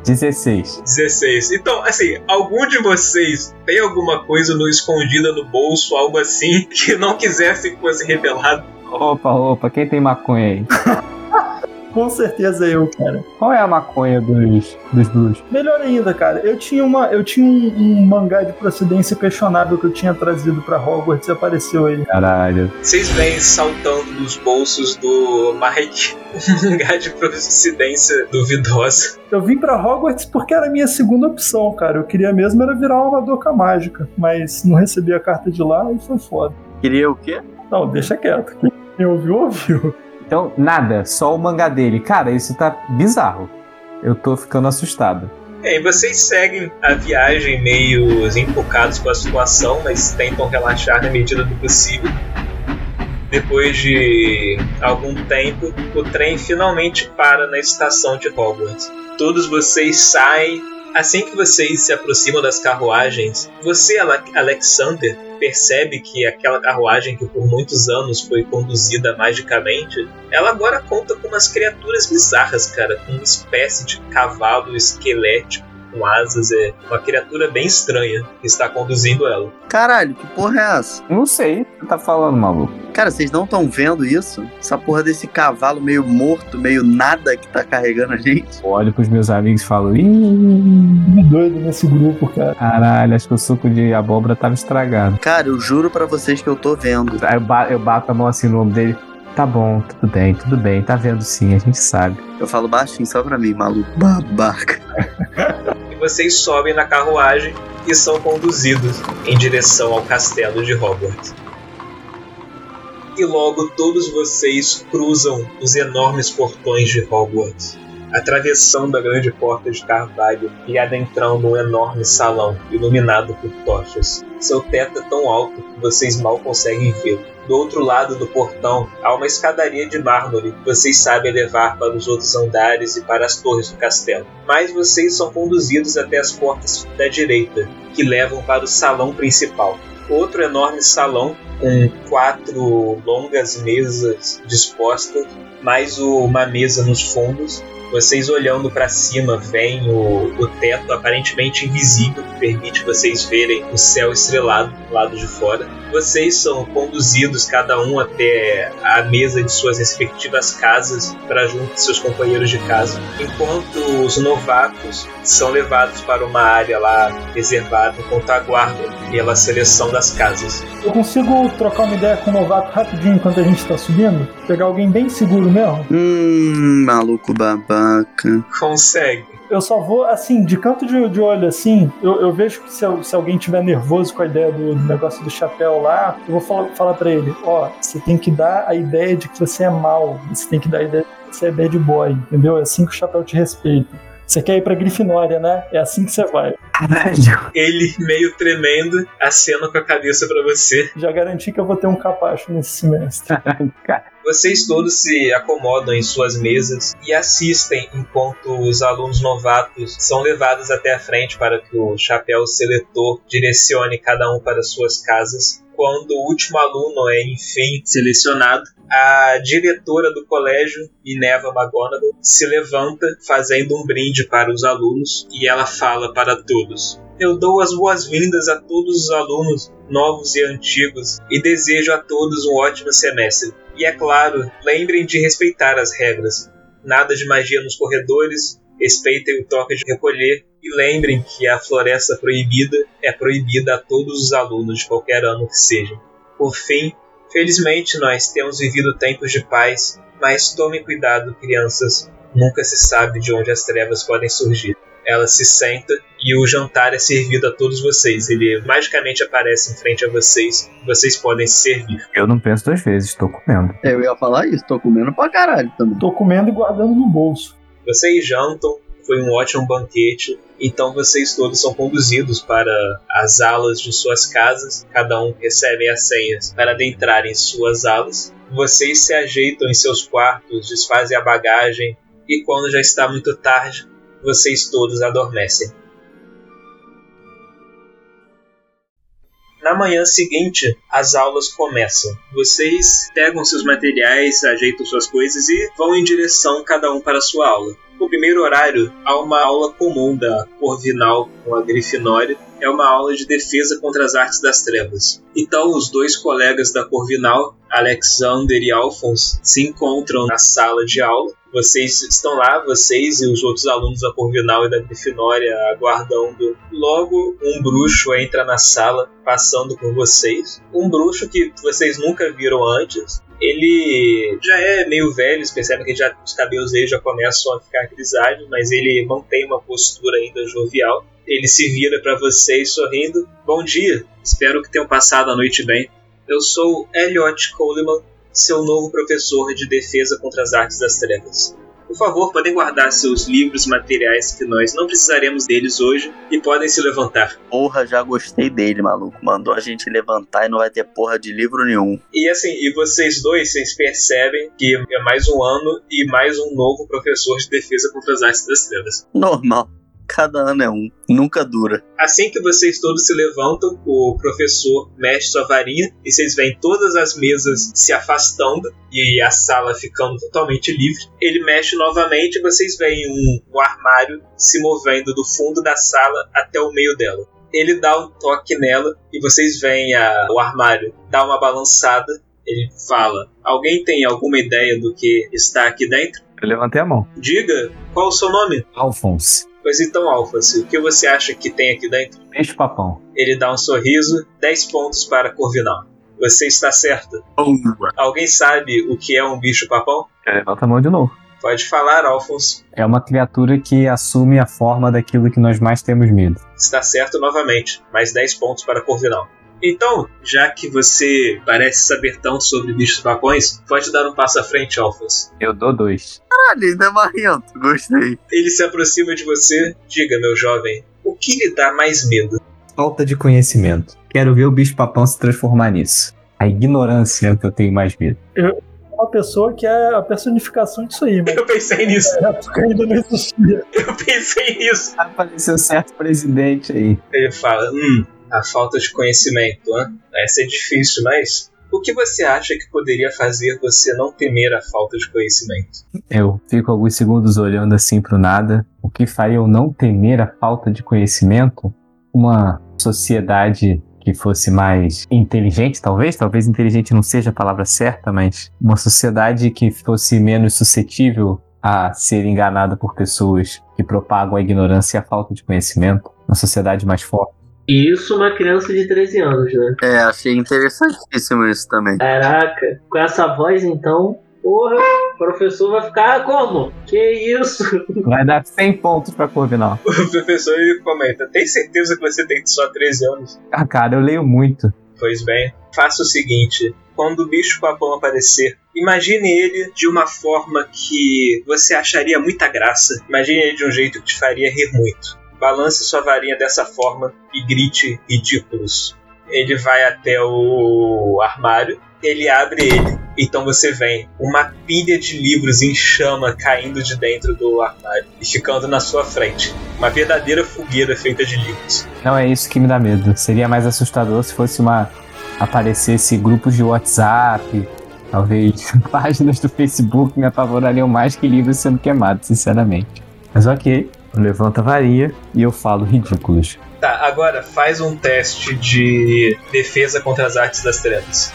16. 16. Então, assim, algum de vocês tem alguma coisa no escondida no bolso, algo assim, que não quisesse que fosse revelado? Opa, opa, quem tem maconha aí? Com certeza eu, cara. Qual é a maconha dos, dos bruxos? Melhor ainda, cara, eu tinha, uma, eu tinha um, um mangá de procedência questionável que eu tinha trazido pra Hogwarts e apareceu aí. Caralho. Vocês veem saltando dos bolsos do Mike um lugar de procedência duvidosa. Eu vim pra Hogwarts porque era a minha segunda opção, cara. Eu queria mesmo era virar uma madoka mágica, mas não recebi a carta de lá e foi foda. Queria o quê? Não, deixa quieto. Quem ouviu, ouviu. Então, nada, só o mangá dele. Cara, isso tá bizarro. Eu tô ficando assustado. É, e vocês seguem a viagem meio enfocados com a situação, mas tentam relaxar na medida do possível. Depois de algum tempo, o trem finalmente para na estação de Hogwarts. Todos vocês saem. Assim que vocês se aproximam das carruagens, você, Ale- Alexander, percebe que aquela carruagem que por muitos anos foi conduzida magicamente, ela agora conta com umas criaturas bizarras, cara, com uma espécie de cavalo esquelético com asas, é uma criatura bem estranha que está conduzindo ela. Caralho, que porra é essa? Não sei o que você tá falando, maluco. Cara, vocês não estão vendo isso? Essa porra desse cavalo meio morto, meio nada que tá carregando a gente? Eu olho pros meus amigos e falo, ih, Me doido nesse grupo, cara. caralho, acho que o suco de abóbora tava estragado. Cara, eu juro pra vocês que eu tô vendo. Aí eu, ba- eu bato a mão assim no ombro dele. Tá bom, tudo bem, tudo bem, tá vendo sim, a gente sabe. Eu falo baixinho só pra mim, maluco. Babaca. Vocês sobem na carruagem e são conduzidos em direção ao castelo de Hogwarts. E logo todos vocês cruzam os enormes portões de Hogwarts, atravessando a grande porta de carvalho e adentrando um enorme salão iluminado por tochas. Seu teto é tão alto que vocês mal conseguem vê-lo. Do outro lado do portão há uma escadaria de mármore que vocês sabem levar para os outros andares e para as torres do castelo. Mas vocês são conduzidos até as portas da direita, que levam para o salão principal. Outro enorme salão com quatro longas mesas dispostas, mais uma mesa nos fundos vocês olhando para cima, veem o, o teto aparentemente invisível que permite vocês verem o céu estrelado do lado de fora. Vocês são conduzidos cada um até a mesa de suas respectivas casas para junto de seus companheiros de casa, enquanto os novatos são levados para uma área lá reservada enquanto aguardam pela seleção das casas. Eu consigo trocar uma ideia com o novato rapidinho enquanto a gente está subindo? Pegar alguém bem seguro mesmo? Hum, maluco babaca. Consegue. Eu só vou, assim, de canto de, de olho, assim, eu, eu vejo que se, se, alguém tiver nervoso com a ideia do, do negócio do chapéu lá, eu vou falar, falar para ele, ó, você tem que dar a ideia de que você é mal, você tem que dar a ideia de que você é bad boy, entendeu? É assim que o chapéu te respeita. Você quer ir pra Grifinória, né? É assim que você vai. Caralho. Ele, meio tremendo, acena com a cabeça para você. Já garanti que eu vou ter um capacho nesse semestre. Vocês todos se acomodam em suas mesas e assistem enquanto os alunos novatos são levados até a frente para que o chapéu seletor direcione cada um para suas casas. Quando o último aluno é enfim selecionado, a diretora do colégio, Minerva McGonagall, se levanta fazendo um brinde para os alunos e ela fala para todos: Eu dou as boas-vindas a todos os alunos novos e antigos e desejo a todos um ótimo semestre. E é claro, lembrem de respeitar as regras. Nada de magia nos corredores, respeitem o toque de recolher e lembrem que a floresta proibida é proibida a todos os alunos de qualquer ano que seja. Por fim, felizmente nós temos vivido tempos de paz, mas tomem cuidado, crianças. Nunca se sabe de onde as trevas podem surgir. Ela se senta e o jantar é servido a todos vocês. Ele magicamente aparece em frente a vocês. Vocês podem se servir. Eu não penso duas vezes, estou comendo. Eu ia falar isso, tô comendo pra caralho também. Tô comendo e guardando no bolso. Vocês jantam, foi um ótimo banquete. Então vocês todos são conduzidos para as alas de suas casas. Cada um recebe as senhas para adentrar em suas alas. Vocês se ajeitam em seus quartos, desfazem a bagagem e quando já está muito tarde, vocês todos adormecem. Na manhã seguinte, as aulas começam. Vocês pegam seus materiais, ajeitam suas coisas e vão em direção cada um para a sua aula. No primeiro horário, há uma aula comum da Corvinal com a Grifinória. É uma aula de defesa contra as artes das trevas. Então, os dois colegas da Corvinal, Alexander e Alphonse, se encontram na sala de aula vocês estão lá, vocês e os outros alunos da Corvinal e da Grifinória aguardando. Logo, um bruxo entra na sala, passando por vocês. Um bruxo que vocês nunca viram antes. Ele já é meio velho, vocês percebem que já, os cabelos dele já começam a ficar grisalhos, mas ele mantém uma postura ainda jovial. Ele se vira para vocês sorrindo. Bom dia, espero que tenham passado a noite bem. Eu sou Elliot Coleman, seu novo professor de defesa contra as artes das trevas. Por favor, podem guardar seus livros e materiais que nós não precisaremos deles hoje e podem se levantar. Porra, já gostei dele, maluco. Mandou a gente levantar e não vai ter porra de livro nenhum. E assim, e vocês dois, vocês percebem que é mais um ano e mais um novo professor de defesa contra as artes das trevas. Normal. Cada ano é um, nunca dura. Assim que vocês todos se levantam, o professor mexe sua varinha e vocês veem todas as mesas se afastando e a sala ficando totalmente livre. Ele mexe novamente e vocês veem um, um armário se movendo do fundo da sala até o meio dela. Ele dá um toque nela e vocês veem a, o armário dar uma balançada. Ele fala: Alguém tem alguma ideia do que está aqui dentro? Eu levantei a mão. Diga, qual o seu nome? Alphonse. Pois então, Alphonse, o que você acha que tem aqui dentro? Bicho papão. Ele dá um sorriso, 10 pontos para Corvinal. Você está certo. Alguém sabe o que é um bicho papão? É, levanta a mão de novo. Pode falar, Alphonse. É uma criatura que assume a forma daquilo que nós mais temos medo. Está certo novamente. Mais 10 pontos para Corvinal. Então, já que você parece saber tão sobre bichos papões, pode dar um passo à frente, Alphonse. Eu dou dois. Caralho, ainda é marrento. Gostei. Ele se aproxima de você. Diga, meu jovem, o que lhe dá mais medo? Falta de conhecimento. Quero ver o bicho papão se transformar nisso. A ignorância é o que eu tenho mais medo. Uma pessoa que é a personificação disso aí, mas Eu pensei nisso. na época ainda não existia. Eu pensei nisso. Apareceu certo presidente aí. Ele fala: Hum, a falta de conhecimento, né? Vai ser difícil, mas. O que você acha que poderia fazer você não temer a falta de conhecimento? Eu fico alguns segundos olhando assim pro nada. O que faria eu não temer a falta de conhecimento? Uma sociedade que fosse mais inteligente, talvez. Talvez inteligente não seja a palavra certa, mas uma sociedade que fosse menos suscetível a ser enganada por pessoas que propagam a ignorância e a falta de conhecimento. Uma sociedade mais forte. Isso uma criança de 13 anos, né? É, achei interessantíssimo isso também. Caraca, com essa voz então, porra, o professor vai ficar "Ah, como? Que isso? Vai dar 100 pontos pra Corvinal. O professor ele comenta: Tem certeza que você tem só 13 anos? Ah, cara, eu leio muito. Pois bem, faça o seguinte: quando o bicho papão aparecer, imagine ele de uma forma que você acharia muita graça. Imagine ele de um jeito que te faria rir muito. Balance sua varinha dessa forma e grite ridículos. Ele vai até o armário, ele abre ele. Então você vem uma pilha de livros em chama caindo de dentro do armário e ficando na sua frente. Uma verdadeira fogueira feita de livros. Não é isso que me dá medo. Seria mais assustador se fosse uma. aparecesse grupos de WhatsApp, talvez páginas do Facebook me apavorariam mais que livros sendo queimados, sinceramente. Mas ok, eu levanto a varinha e eu falo ridículos. Tá, agora faz um teste de defesa contra as artes das trevas.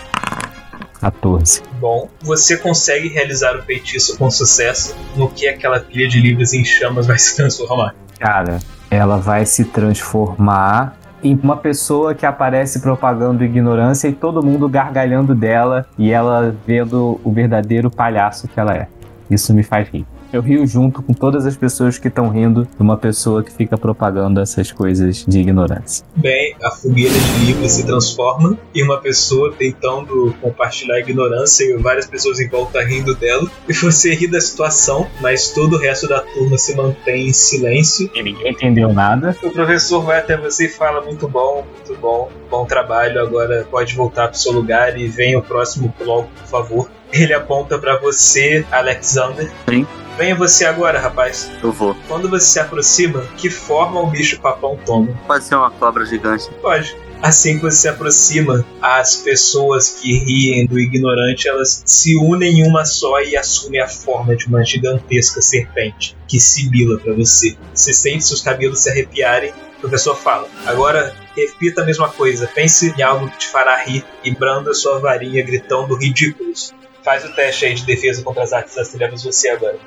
14. Bom, você consegue realizar o feitiço com sucesso no que aquela pilha de livros em chamas vai se transformar. Cara, ela vai se transformar em uma pessoa que aparece propagando ignorância e todo mundo gargalhando dela e ela vendo o verdadeiro palhaço que ela é. Isso me faz rir. Eu rio junto com todas as pessoas que estão rindo de uma pessoa que fica propagando essas coisas de ignorância. Bem, a fogueira de livros se transforma em uma pessoa tentando compartilhar a ignorância e várias pessoas em volta rindo dela. E você ri da situação, mas todo o resto da turma se mantém em silêncio. E ninguém entendeu nada. O professor vai até você e fala: Muito bom, muito bom, bom trabalho. Agora pode voltar para o seu lugar e venha o próximo bloco, por favor. Ele aponta para você, Alexander. Sim. Venha você agora, rapaz. Eu vou. Quando você se aproxima, que forma o bicho papão toma? Pode ser uma cobra gigante. Pode. Assim que você se aproxima, as pessoas que riem do ignorante, elas se unem em uma só e assumem a forma de uma gigantesca serpente que sibila para você. Você sente seus cabelos se arrepiarem. O professor fala: Agora repita a mesma coisa. Pense em algo que te fará rir e branda sua varinha gritando ridículos. Faz o teste aí de defesa contra as artes das trevas você agora.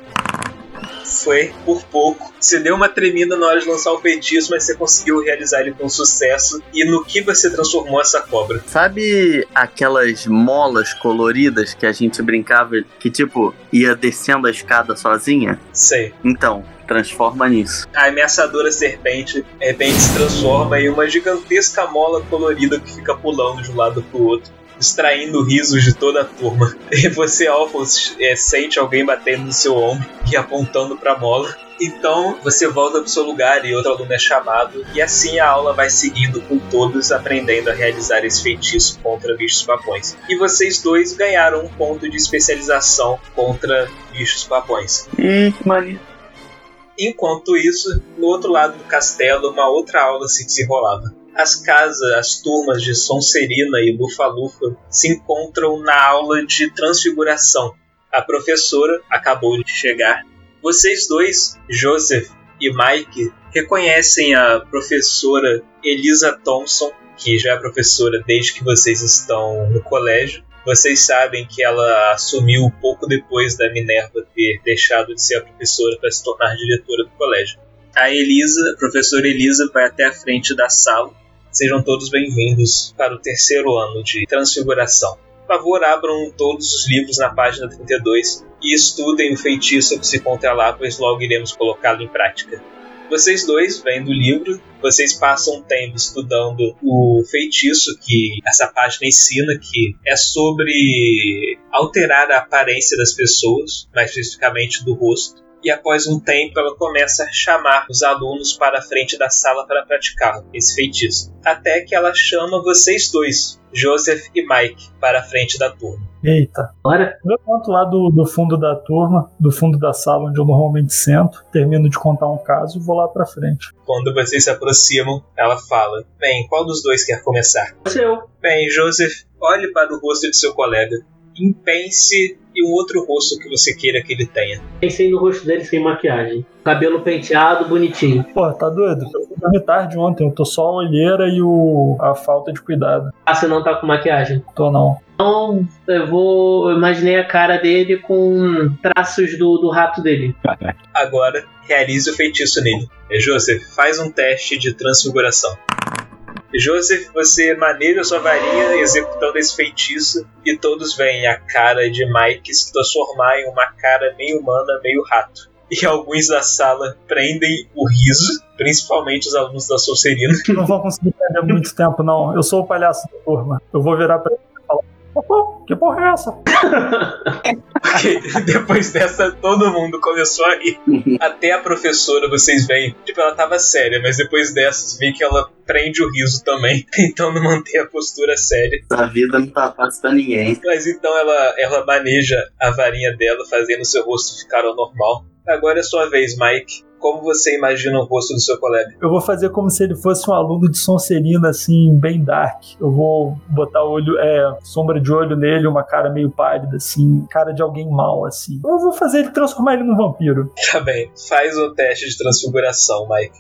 Foi por pouco. Você deu uma tremida na hora de lançar o feitiço, mas você conseguiu realizar ele com sucesso. E no que você transformou essa cobra? Sabe aquelas molas coloridas que a gente brincava que, tipo, ia descendo a escada sozinha? Sei. Então, transforma nisso. A ameaçadora serpente de repente se transforma em uma gigantesca mola colorida que fica pulando de um lado pro outro. Distraindo risos de toda a turma. E você, Alphonse, é, sente alguém batendo no seu ombro e apontando pra mola. Então você volta pro seu lugar e outro aluno é chamado, e assim a aula vai seguindo com todos aprendendo a realizar esse feitiço contra bichos papões. E vocês dois ganharam um ponto de especialização contra bichos papões. Ih, que maneiro. Enquanto isso, no outro lado do castelo, uma outra aula se desenrolava. As casas, as turmas de Sonserina e Lufa-Lufa se encontram na aula de transfiguração. A professora acabou de chegar. Vocês dois, Joseph e Mike, reconhecem a professora Elisa Thompson, que já é professora desde que vocês estão no colégio. Vocês sabem que ela assumiu pouco depois da Minerva ter deixado de ser a professora para se tornar diretora do colégio. A Elisa, a professora Elisa, vai até a frente da sala. Sejam todos bem-vindos para o terceiro ano de Transfiguração. Por favor, abram todos os livros na página 32 e estudem o feitiço que se conta lá, pois logo iremos colocá-lo em prática. Vocês dois vêm do livro, vocês passam tempo estudando o feitiço que essa página ensina, que é sobre alterar a aparência das pessoas, mais especificamente do rosto. E após um tempo, ela começa a chamar os alunos para a frente da sala para praticar esse feitiço. Até que ela chama vocês dois, Joseph e Mike para a frente da turma. Eita. Bora? Eu levanto lá do, do fundo da turma, do fundo da sala onde eu normalmente sento, termino de contar um caso e vou lá pra frente. Quando vocês se aproximam, ela fala: Bem, qual dos dois quer começar? Seu. Bem, Joseph, olhe para o rosto de seu colega. Impense e um outro rosto que você queira que ele tenha. Pensei no rosto dele sem maquiagem. Cabelo penteado, bonitinho. Pô, tá doido? Eu fui dormir tarde ontem, eu tô só a olheira e o, a falta de cuidado. Ah, você não tá com maquiagem. Tô não. Então, eu vou. Eu imaginei a cara dele com traços do, do rato dele. Agora, realize o feitiço nele. É, Joseph, faz um teste de transfiguração. Joseph, você maneja sua varinha executando esse feitiço e todos veem a cara de Mike se transformar em uma cara meio humana, meio rato. E alguns da sala prendem o riso, principalmente os alunos da Solcerina. Não vou conseguir perder muito tempo, não. Eu sou o palhaço da turma. Eu vou virar pra "Pô, que porra é essa? Porque depois dessa, todo mundo começou a rir. Até a professora, vocês veem, tipo, ela tava séria, mas depois dessas, vê que ela prende o riso também, tentando manter a postura séria. A vida não tá fácil pra ninguém. Mas então ela, ela maneja a varinha dela, fazendo seu rosto ficar ao normal. Agora é sua vez, Mike. Como você imagina o rosto do seu colega? Eu vou fazer como se ele fosse um aluno de Sonserina, assim, bem dark. Eu vou botar olho, é, sombra de olho nele, uma cara meio pálida, assim, cara de alguém mal, assim. Eu vou fazer ele transformar ele num vampiro. Tá bem, faz o teste de transfiguração, Mike.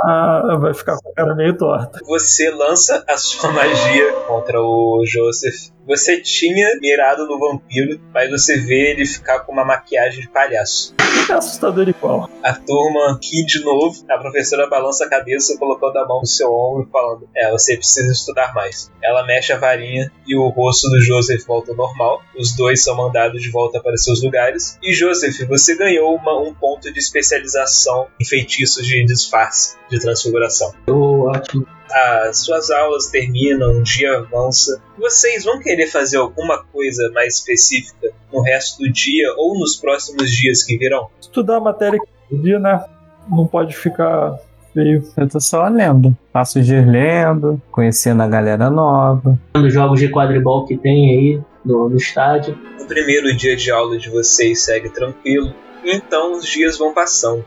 Ah, vai ficar com a cara meio torta. Você lança a sua magia contra o Joseph. Você tinha mirado no vampiro, mas você vê ele ficar com uma maquiagem de palhaço. É assustador igual. A turma ri de novo. A professora balança a cabeça, colocando a mão no seu ombro, falando: É, você precisa estudar mais. Ela mexe a varinha e o rosto do Joseph volta ao normal. Os dois são mandados de volta para seus lugares. E Joseph, você ganhou uma- um ponto de especialização em feitiços de disfarce, de transfiguração. Oh, ótimo. As suas aulas terminam, um dia avança. Vocês vão querer fazer alguma coisa mais específica no resto do dia ou nos próximos dias que virão? Estudar a matéria que dia, né? Não pode ficar feio. Eu tô só lendo. Passo os dias lendo, conhecendo a galera nova. Nos jogos de quadribol que tem aí no, no estádio. O primeiro dia de aula de vocês segue tranquilo, então os dias vão passando.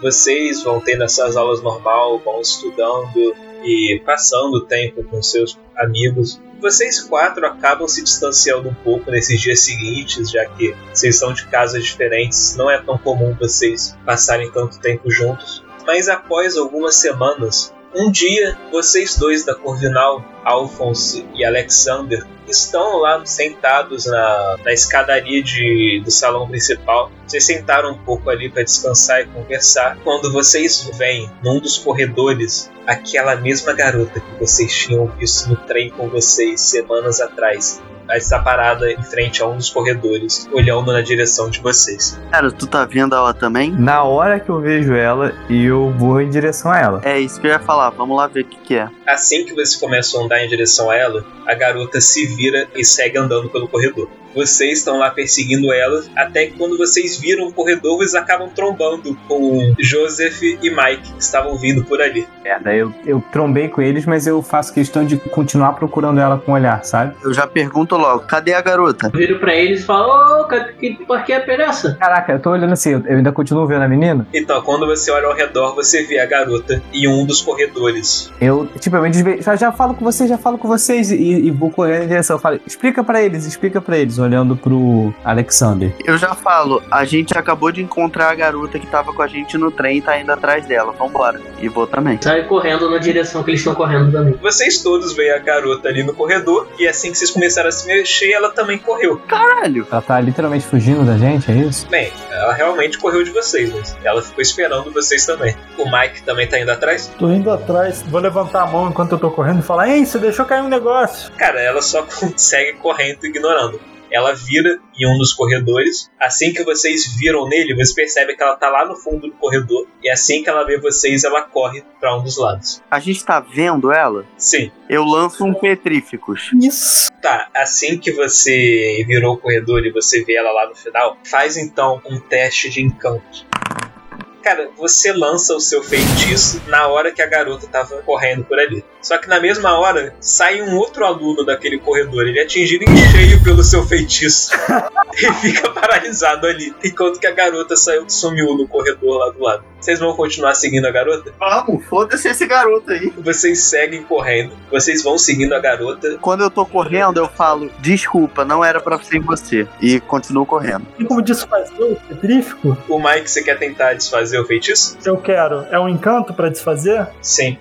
Vocês vão tendo essas aulas normal, vão estudando e passando tempo com seus amigos. Vocês quatro acabam se distanciando um pouco nesses dias seguintes, já que vocês são de casas diferentes, não é tão comum vocês passarem tanto tempo juntos. Mas após algumas semanas, um dia, vocês dois da Corvinal, Alphonse e Alexander, estão lá sentados na, na escadaria de, do salão principal. Vocês sentaram um pouco ali para descansar e conversar. Quando vocês veem num dos corredores aquela mesma garota que vocês tinham visto no trem com vocês semanas atrás. Ela está parada em frente a um dos corredores, olhando na direção de vocês. Cara, tu tá vendo ela também? Na hora que eu vejo ela, eu vou em direção a ela. É isso que eu ia falar. Vamos lá ver o que, que é. Assim que vocês começam a andar em direção a ela, a garota se vira e segue andando pelo corredor. Vocês estão lá perseguindo ela, até que quando vocês viram o corredor, vocês acabam trombando com Joseph e Mike, que estavam vindo por ali. Merda, eu, eu trombei com eles, mas eu faço questão de continuar procurando ela com o olhar, sabe? Eu já pergunto logo, cadê a garota? Eu viro pra eles e falo, ô, por que é peressa? Caraca, eu tô olhando assim, eu eu ainda continuo vendo a menina. Então, quando você olha ao redor, você vê a garota em um dos corredores. Eu, tipo, eu me desve... já, já falo com vocês, já falo com vocês e, e vou correndo em direção. Eu falo, explica pra eles, explica pra eles, olhando pro Alexander. Eu já falo, a gente acabou de encontrar a garota que tava com a gente no trem e tá indo atrás dela. Vambora. E vou também. Sai correndo na direção que eles estão correndo também. Vocês todos veem a garota ali no corredor, e assim que vocês começaram a se mexer, ela também correu. Caralho! Ela tá literalmente fugindo da gente, é isso? Bem, ela realmente correu de vocês, mas ela ficou esperando vocês também. O Mike também tá indo atrás? Tô indo atrás, vou levantar a mão enquanto eu tô correndo e falar: Ei, você deixou cair um negócio. Cara, ela só consegue correndo ignorando. Ela vira em um dos corredores. Assim que vocês viram nele, você percebe que ela tá lá no fundo do corredor. E assim que ela vê vocês, ela corre pra um dos lados. A gente tá vendo ela? Sim. Eu lanço um Petríficos. Isso. Tá, assim que você virou o corredor e você vê ela lá no final, faz então um teste de encanto. Cara, você lança o seu feitiço na hora que a garota tava correndo por ali. Só que na mesma hora sai um outro aluno daquele corredor. Ele é atingido em cheio pelo seu feitiço e fica paralisado ali. Enquanto que a garota saiu sumiu no corredor lá do lado. Vocês vão continuar seguindo a garota? Vamos, foda-se esse garoto aí. Vocês seguem correndo. Vocês vão seguindo a garota. Quando eu tô correndo, eu falo, desculpa, não era pra ser você. E continuo correndo. Tem como desfazer o petrífico? O Mike, você quer tentar desfazer o feitiço? Eu quero. É um encanto pra desfazer? Sim.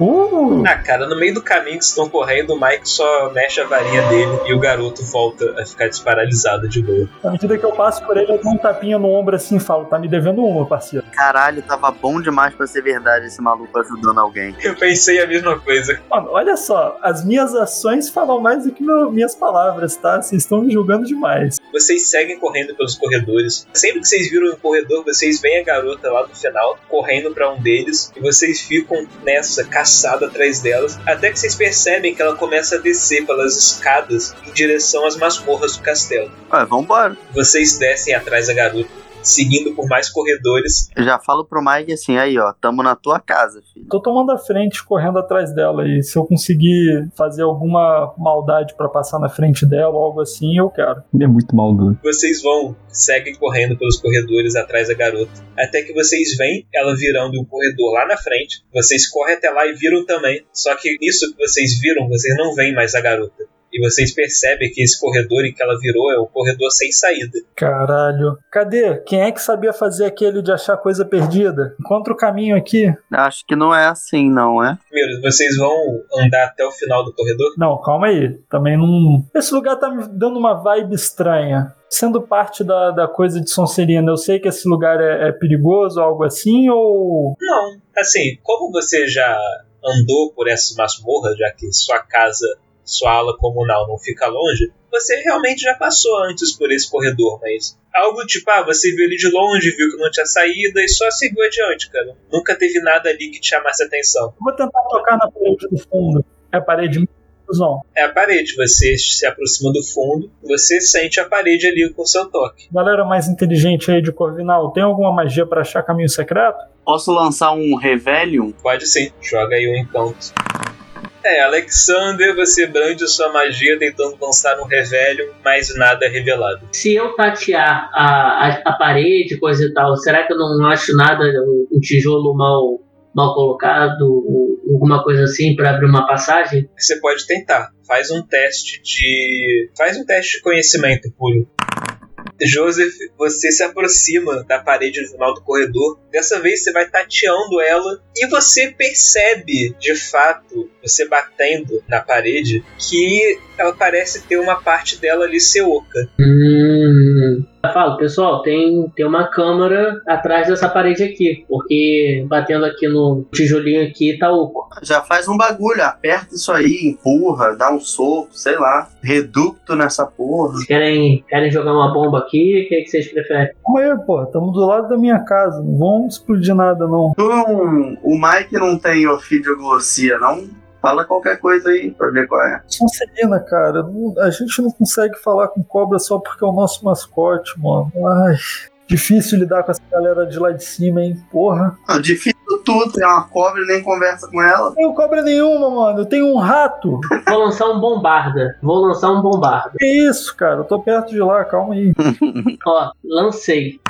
Uh! Ah, cara, no meio do caminho que estão correndo, o Mike só mexe a varinha dele e o garoto volta a ficar desparalisado de novo. À medida que eu passo por ele, eu dou um tapinha no ombro assim e falo: tá me devendo uma, parceiro. Caralho, tava bom demais pra ser verdade esse maluco ajudando alguém. Eu pensei a mesma coisa. Mano, olha só, as minhas ações falam mais do que meu- minhas palavras, tá? Vocês estão me julgando demais. Vocês seguem correndo pelos corredores. Sempre que vocês viram um corredor, vocês veem a garota lá no final, correndo pra um deles, e vocês ficam nessa, caçada atrás delas, até que vocês percebem que ela começa a descer pelas escadas em direção às masmorras do castelo. Ué, vambora. Vocês descem atrás da garota, seguindo por mais corredores. Eu já falo pro Mike assim, aí ó, tamo na tua casa, filho. Tô tomando a frente, correndo atrás dela. E se eu conseguir fazer alguma maldade pra passar na frente dela ou algo assim, eu quero. Ele é muito maldoso. Vocês vão, seguem correndo pelos corredores atrás da garota, até que vocês veem ela virando um corredor lá na frente. Vocês correm até lá e viram também. Só que isso que vocês viram, vocês não veem mais a garota. E vocês percebem que esse corredor em que ela virou é um corredor sem saída. Caralho. Cadê? Quem é que sabia fazer aquele de achar coisa perdida? Encontra o caminho aqui. Acho que não é assim, não é? Primeiro, vocês vão andar até o final do corredor. Não, calma aí. Também não. Esse lugar tá me dando uma vibe estranha. Sendo parte da, da coisa de Sonserina, eu sei que esse lugar é, é perigoso, algo assim, ou. Não, assim, como você já andou por essas masmorras, já que sua casa, sua ala comunal não fica longe, você realmente já passou antes por esse corredor, mas algo tipo, ah, você viu ele de longe, viu que não tinha saída e só seguiu adiante, cara. Nunca teve nada ali que te chamasse atenção. Vou tentar tocar na parede do fundo. É a parede mesmo, Zon? É a parede, você se aproxima do fundo, você sente a parede ali com seu toque. Galera mais inteligente aí de Corvinal, tem alguma magia pra achar caminho secreto? Posso lançar um Revelium? Pode sim, joga aí um encanto. É, Alexander, você brande sua magia tentando lançar um revelio, mas nada é revelado. Se eu tatear a, a, a parede, coisa e tal, será que eu não acho nada, um, um tijolo mal, mal colocado, alguma coisa assim para abrir uma passagem? Você pode tentar. Faz um teste de. Faz um teste de conhecimento puro. Joseph, você se aproxima da parede no final do corredor. Dessa vez você vai tateando ela e você percebe, de fato, você batendo na parede, que ela parece ter uma parte dela ali ser oca. Hum. Eu falo, pessoal, tem, tem uma câmera atrás dessa parede aqui, porque batendo aqui no tijolinho aqui tá oco. Já faz um bagulho, aperta isso aí, empurra, dá um soco, sei lá. Reducto nessa porra. Vocês querem, querem jogar uma bomba aqui? O que, é que vocês preferem? Calma aí, pô. Estamos do lado da minha casa. Não vamos explodir nada, não. Tu não- o Mike não tem ofidioglossia, não? Fala qualquer coisa aí pra ver qual é. Sonserina, cara. não- a gente não consegue falar com cobra só porque é o nosso mascote, mano. Ai. Difícil lidar com essa galera de lá de cima, hein? Porra. Ah, difícil tudo, tem uma cobra e nem conversa com ela. Não tenho cobra nenhuma, mano. Eu tenho um rato. Vou lançar um bombarda. Vou lançar um bombarda. Que isso, cara? Eu tô perto de lá, calma aí. Ó, lancei.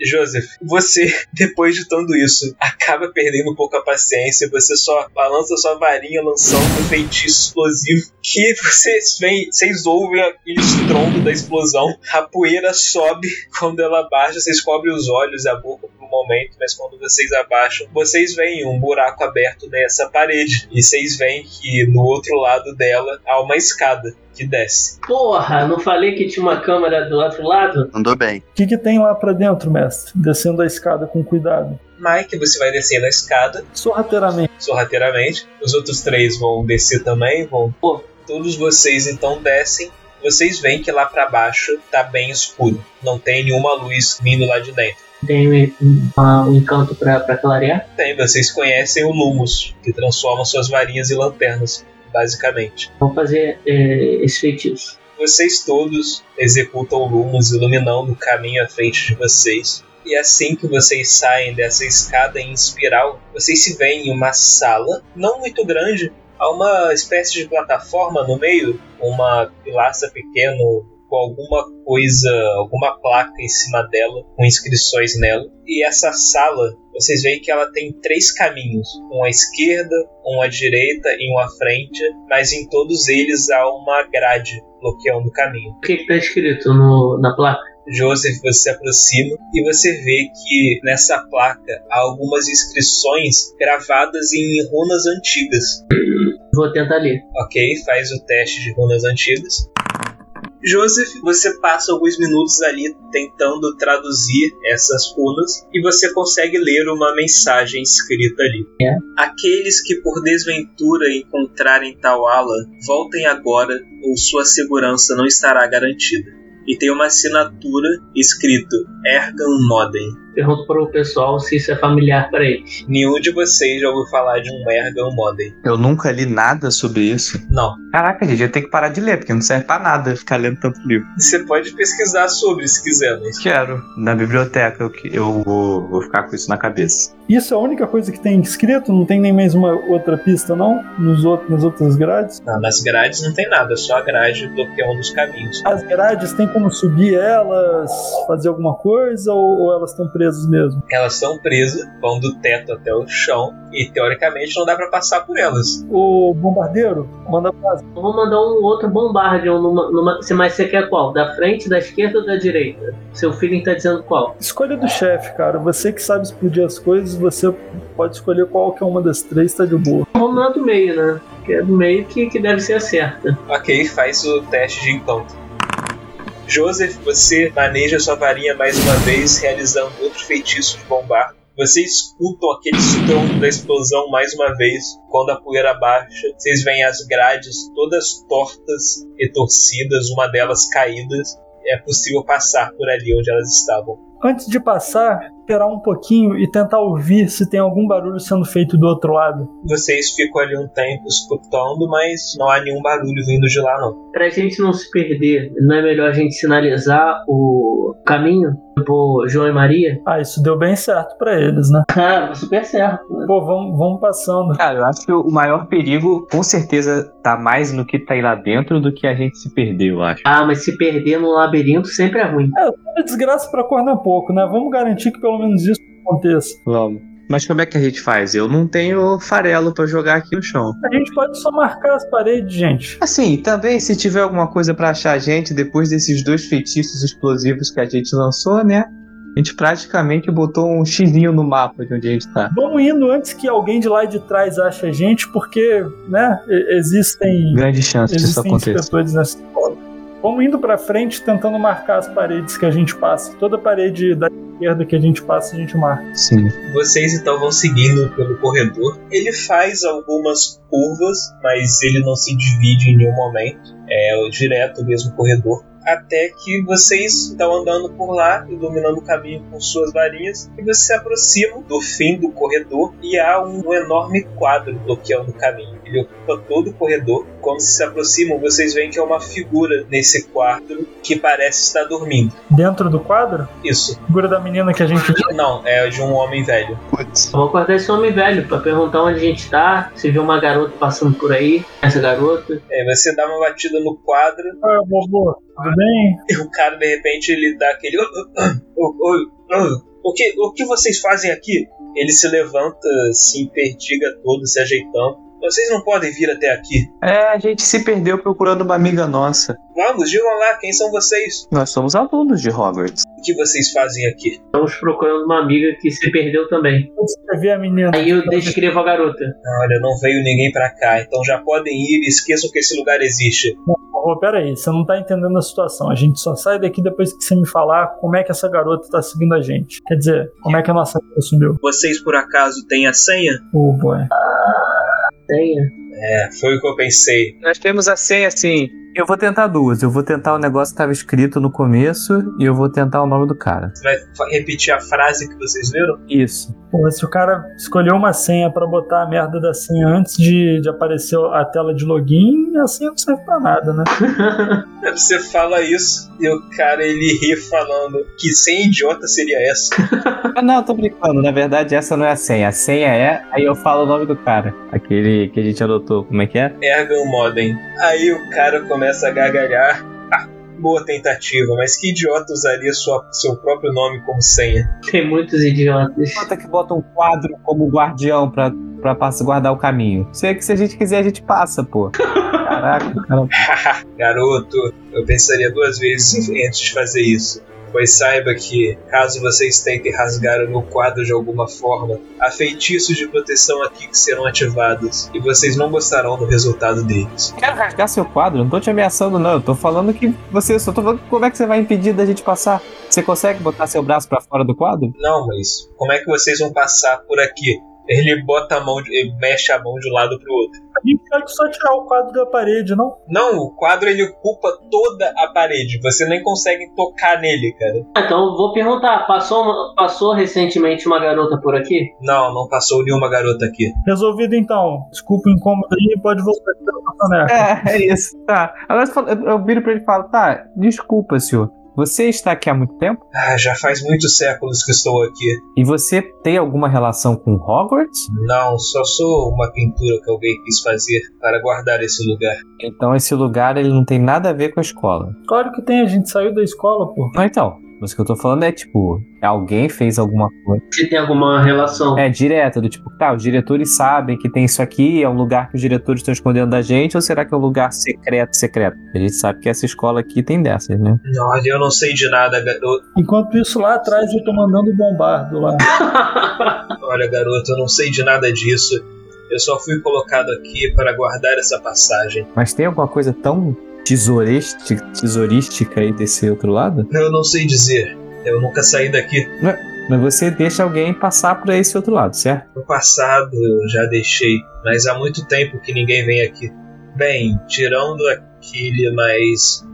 Joseph, você, depois de tudo isso, acaba perdendo um pouco a paciência. Você só balança sua varinha lançando um feitiço explosivo que vocês veem, vocês ouvem aquele estrondo da explosão. A poeira sobe quando ela baixa, vocês cobrem os olhos e a boca momento, mas quando vocês abaixam, vocês veem um buraco aberto nessa parede. E vocês veem que no outro lado dela há uma escada que desce. Porra, não falei que tinha uma câmera do outro lado? Andou bem. O que, que tem lá pra dentro, mestre? Descendo a escada com cuidado. Mike, você vai descendo a escada Sorrateiramente. sorrateiramente. Os outros três vão descer também, vão. Pô, todos vocês então descem. Vocês veem que lá pra baixo tá bem escuro. Não tem nenhuma luz vindo lá de dentro. Tem um, um encanto pra, pra clarear? Tem, vocês conhecem o Lumos, que transforma suas varinhas em lanternas, basicamente. Vamos fazer é, esse feitiço. Vocês todos executam o Lumos, iluminando o caminho à frente de vocês. E assim que vocês saem dessa escada em espiral, vocês se veem em uma sala, não muito grande, há uma espécie de plataforma no meio, uma pilastra pequeno com alguma coisa, alguma placa em cima dela, com inscrições nela. E essa sala, vocês veem que ela tem três caminhos: um à esquerda, um à direita e um à frente, mas em todos eles há uma grade bloqueando o caminho. O que está escrito no, na placa? Joseph, você se aproxima e você vê que nessa placa há algumas inscrições gravadas em runas antigas. Vou tentar ler. Ok, faz o teste de runas antigas. Joseph, você passa alguns minutos ali tentando traduzir essas runas e você consegue ler uma mensagem escrita ali. É. Aqueles que por desventura encontrarem tal ala, voltem agora ou sua segurança não estará garantida. E tem uma assinatura escrito Ergan Modem. Pergunto para o pessoal se isso é familiar para eles. Nenhum de vocês já ouviu falar de um Ergan Modem. Eu nunca li nada sobre isso. Não. Caraca, gente, eu tenho que parar de ler, porque não serve pra nada ficar lendo tanto livro. Você pode pesquisar sobre se quiser, mas Quero. Na biblioteca eu, eu vou, vou ficar com isso na cabeça. Isso é a única coisa que tem escrito? Não tem nem mais uma outra pista, não? Nos outros, nas outras grades? não, nas grades não tem nada, só a grade bloqueando os caminhos. As grades tem como subir elas, fazer alguma coisa, ou, ou elas estão presas mesmo? Elas estão presas, vão do teto até o chão e teoricamente não dá pra passar por elas. O bombardeiro manda pra Eu Vou mandar um outro bombardião numa, numa. se- Mas você quer qual? Da frente, da esquerda ou da direita? Seu feeling tá dizendo qual? Escolha do chefe, cara. Você que sabe explodir as coisas, você pode escolher qual que é uma das três, tá de boa. Vamos na do meio, né? Que é do meio que, que deve ser a certa. Ok, faz o teste de encontro. Joseph, você maneja sua varinha mais uma vez, realizando outro feitiço de bombar. Vocês escutam aquele estrondo da explosão mais uma vez. Quando a poeira baixa, vocês veem as grades todas tortas e torcidas, uma delas caídas. É possível passar por ali onde elas estavam. Antes de passar, esperar um pouquinho e tentar ouvir se tem algum barulho sendo feito do outro lado. Vocês ficam ali um tempo escutando, mas não há nenhum barulho vindo de lá, não. Pra gente não se perder, não é melhor a gente sinalizar o caminho pro João e Maria? Ah, isso deu bem certo pra eles, né? Ah, super certo. né? Pô, vamos, vamos passando. Cara, eu acho que o maior perigo, com certeza, tá mais no que tá aí lá dentro do que a gente se perder, eu acho. Ah, mas se perder no labirinto sempre é ruim. É desgraça pra corner pouco, né? Vamos garantir que pelo menos isso aconteça. Vamos. Mas como é que a gente faz? Eu não tenho farelo pra jogar aqui no chão. A gente pode só marcar as paredes, gente. Assim, também se tiver alguma coisa pra achar a gente depois desses dois feitiços explosivos que a gente lançou, né? A gente praticamente botou um xizinho no mapa de onde a gente tá. Vamos indo antes que alguém de lá de trás ache a gente, porque, né, existem, Grande chance disso acontecer. nessa. Vamos indo pra frente tentando marcar as paredes que a gente passa. Toda parede da esquerda que a gente passa, a gente marca. Sim. Vocês então vão seguindo pelo corredor. Ele faz algumas curvas, mas ele não se divide em nenhum momento. É o direto o mesmo corredor. Até que vocês estão andando por lá, iluminando o caminho com suas varinhas, e vocês se aproximam do fim do corredor e há um enorme quadro bloqueando o caminho. Ele ocupa todo o corredor. Quando se aproximam, vocês veem que é uma figura nesse quadro que parece estar dormindo. Dentro do quadro, Isso. figura da menina que a gente Não, é de um homem velho. Putz. Vou acordar esse homem velho pra perguntar onde a gente tá. Se viu uma garota passando por aí. Essa garota. É, você dá uma batida no quadro Ah, vovô, tudo bem? E o cara, de repente, ele dá aquele. "Oh, oh, oh, O que, o que vocês fazem aqui? Ele se levanta, se emperdiga todo, se ajeitando. Vocês não podem vir até aqui. É, a gente se perdeu procurando uma amiga nossa. Vamos, digam lá, quem são vocês? Nós somos alunos de Hogwarts. O que vocês fazem aqui? Estamos procurando uma amiga que se perdeu também. Vou escrever a menina. Aí eu descrevo a garota. Olha, não veio ninguém pra cá, então já podem ir e esqueçam que esse lugar existe. Pô, peraí, você não tá entendendo a situação. A gente só sai daqui depois que você me falar como é que essa garota tá seguindo a gente. Quer dizer, como é que a nossa amiga sumiu. Vocês por acaso têm a senha? Oh, boy. Tenha. É, foi o que eu pensei. Nós temos a senha, sim. Eu vou tentar duas. Eu vou tentar o negócio que estava escrito no começo e eu vou tentar o nome do cara. Você vai repetir a frase que vocês viram? Isso. Pô, se o cara escolheu uma senha pra botar a merda da senha antes de, de aparecer a tela de login, a senha não serve pra nada, né? Aí você fala isso e o cara ele ri falando que sem idiota seria essa. Ah, não, eu tô brincando. Na verdade, essa não é a senha. A senha é. Aí eu falo o nome do cara. Aquele que a gente adotou. Como é que é? Ergan Modem. Aí o cara começa a gargalhar. Ah, boa tentativa, mas que idiota usaria sua, seu próprio nome como senha? Tem muitos idiotas. Bota que bota um quadro como guardião pra, pra passar, guardar o caminho. Se, se a gente quiser, a gente passa, pô. Caraca, cara. Garoto, eu pensaria duas vezes antes de fazer isso. Pois saiba que, caso vocês tentem rasgar o meu quadro de alguma forma, há feitiços de proteção aqui que serão ativados, e vocês não gostarão do resultado deles. Quero rasgar seu quadro, não tô te ameaçando, não. Eu tô falando que você. Só tô falando como é que você vai impedir da gente passar. Você consegue botar seu braço pra fora do quadro? Não, mas como é que vocês vão passar por aqui? Ele bota a mão, de- ele mexe a mão de um lado pro outro. A gente pode só tirar o quadro da parede, não? Não, o quadro ele ocupa toda a parede. Você nem consegue tocar nele, cara. Ah, Então eu vou perguntar, passou, passou recentemente uma garota por aqui? Não, não passou nenhuma garota aqui. Resolvido então. Desculpa o incômodo aí, pode voltar aqui pra caneca. É, é isso. Tá. Agora eu viro pra ele e falo: tá, desculpa, senhor. Você está aqui há muito tempo? Ah, já faz muitos séculos que estou aqui. E você tem alguma relação com Hogwarts? Não, só sou uma pintura que alguém quis fazer para guardar esse lugar. Então esse lugar ele não tem nada a ver com a escola. Claro que tem, a gente saiu da escola, pô. Não, então. Mas o que eu tô falando é tipo, alguém fez alguma coisa. Se tem alguma relação. É direto, do tipo, tá, os diretores sabem que tem isso aqui, é um lugar que os diretores estão escondendo da gente, ou será que é um lugar secreto, secreto? A gente sabe que essa escola aqui tem dessas, né? Olha, eu não sei de nada, garoto. Enquanto isso, lá atrás eu tô mandando o bombardo lá. Olha, garoto, eu não sei de nada disso. Eu só fui colocado aqui para guardar essa passagem. Mas tem alguma coisa tão tesourística, aí desse outro lado? Eu não sei dizer. Eu nunca saí daqui. Mas você deixa alguém passar pra esse outro lado, certo? No passado eu já deixei, mas há muito tempo que ninguém vem aqui. Bem, tirando aquele, mas.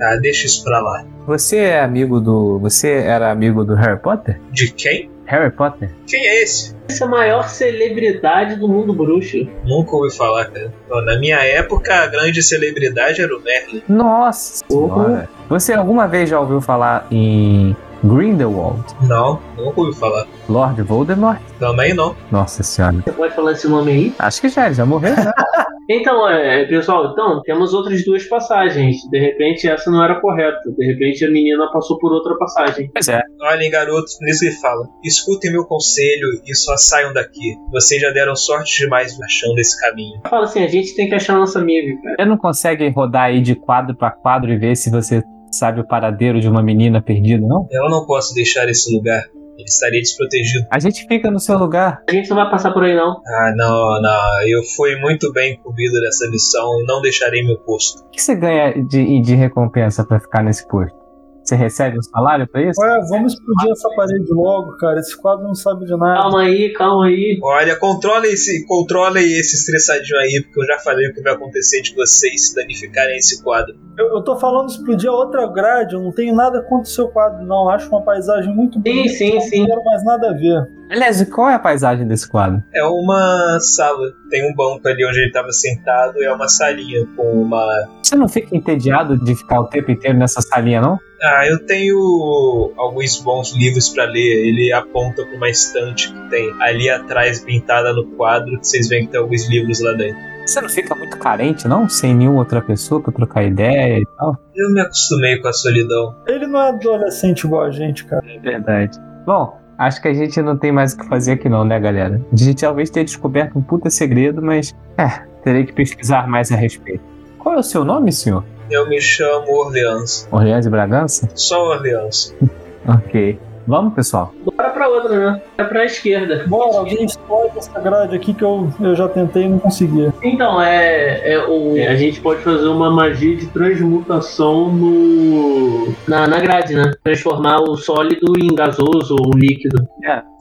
Ah, deixa isso pra lá. Você é amigo do. Você era amigo do Harry Potter? De quem? Harry Potter? Quem é esse? Essa é a maior celebridade do mundo bruxo. Nunca ouvi falar, cara. Na minha época, a grande celebridade era o Merlin. Nossa senhora. Você alguma vez já ouviu falar em Grindelwald? Não, nunca ouvi falar. Lord Voldemort? Também não. Nossa senhora. Você pode falar esse nome aí? Acho que já, ele já morreu, né? Então, é, pessoal, então, temos outras duas passagens. De repente essa não era correta. De repente a menina passou por outra passagem. pois é. Olhem, garotos, nisso ele fala. Escutem meu conselho e só saiam daqui. Vocês já deram sorte demais achando esse caminho. Fala assim, a gente tem que achar nossa amiga, cara. Você não consegue rodar aí de quadro pra quadro e ver se você sabe o paradeiro de uma menina perdida, não? Eu não posso deixar esse lugar. Ele estaria desprotegido. A gente fica no seu lugar. A gente não vai passar por aí, não. Ah, não, não. Eu fui muito bem incumbido nessa missão e não deixarei meu posto. O que você ganha de, de recompensa pra ficar nesse posto? Você recebe um salário pra isso? Ué, vamos explodir essa parede logo, cara. Esse quadro não sabe de nada. Calma aí, calma aí. Olha, controle esse, controle esse estressadinho aí, porque eu já falei o que vai acontecer de vocês se danificarem esse quadro. Eu, eu tô falando explodir a outra grade, eu não tenho nada contra o seu quadro, não. Acho uma paisagem muito bonita. sim, não sim. quero mais nada a ver. Aliás, e qual é a paisagem desse quadro? É uma sala. Tem um banco ali onde ele estava sentado e é uma salinha com uma. Você não fica entediado de ficar o tempo inteiro nessa salinha, não? Ah, eu tenho alguns bons livros para ler. Ele aponta para uma estante que tem ali atrás pintada no quadro, que vocês veem que tem alguns livros lá dentro. Você não fica muito carente, não? Sem nenhuma outra pessoa pra trocar ideia e tal? Eu me acostumei com a solidão. Ele não é adolescente igual a gente, cara. É verdade. Bom, acho que a gente não tem mais o que fazer aqui não, né, galera? A gente talvez tenha descoberto um puta segredo, mas... É, terei que pesquisar mais a respeito. Qual é o seu nome, senhor? Eu me chamo Orleans. Orleans de Bragança? Só Orleans. Ok. Vamos, pessoal? Bora pra outra, né? É pra esquerda. Bora, alguém explode essa grade aqui que eu, eu já tentei e não consegui. Então, é, é o, a gente pode fazer uma magia de transmutação no na, na grade, né? Transformar o sólido em gasoso ou líquido.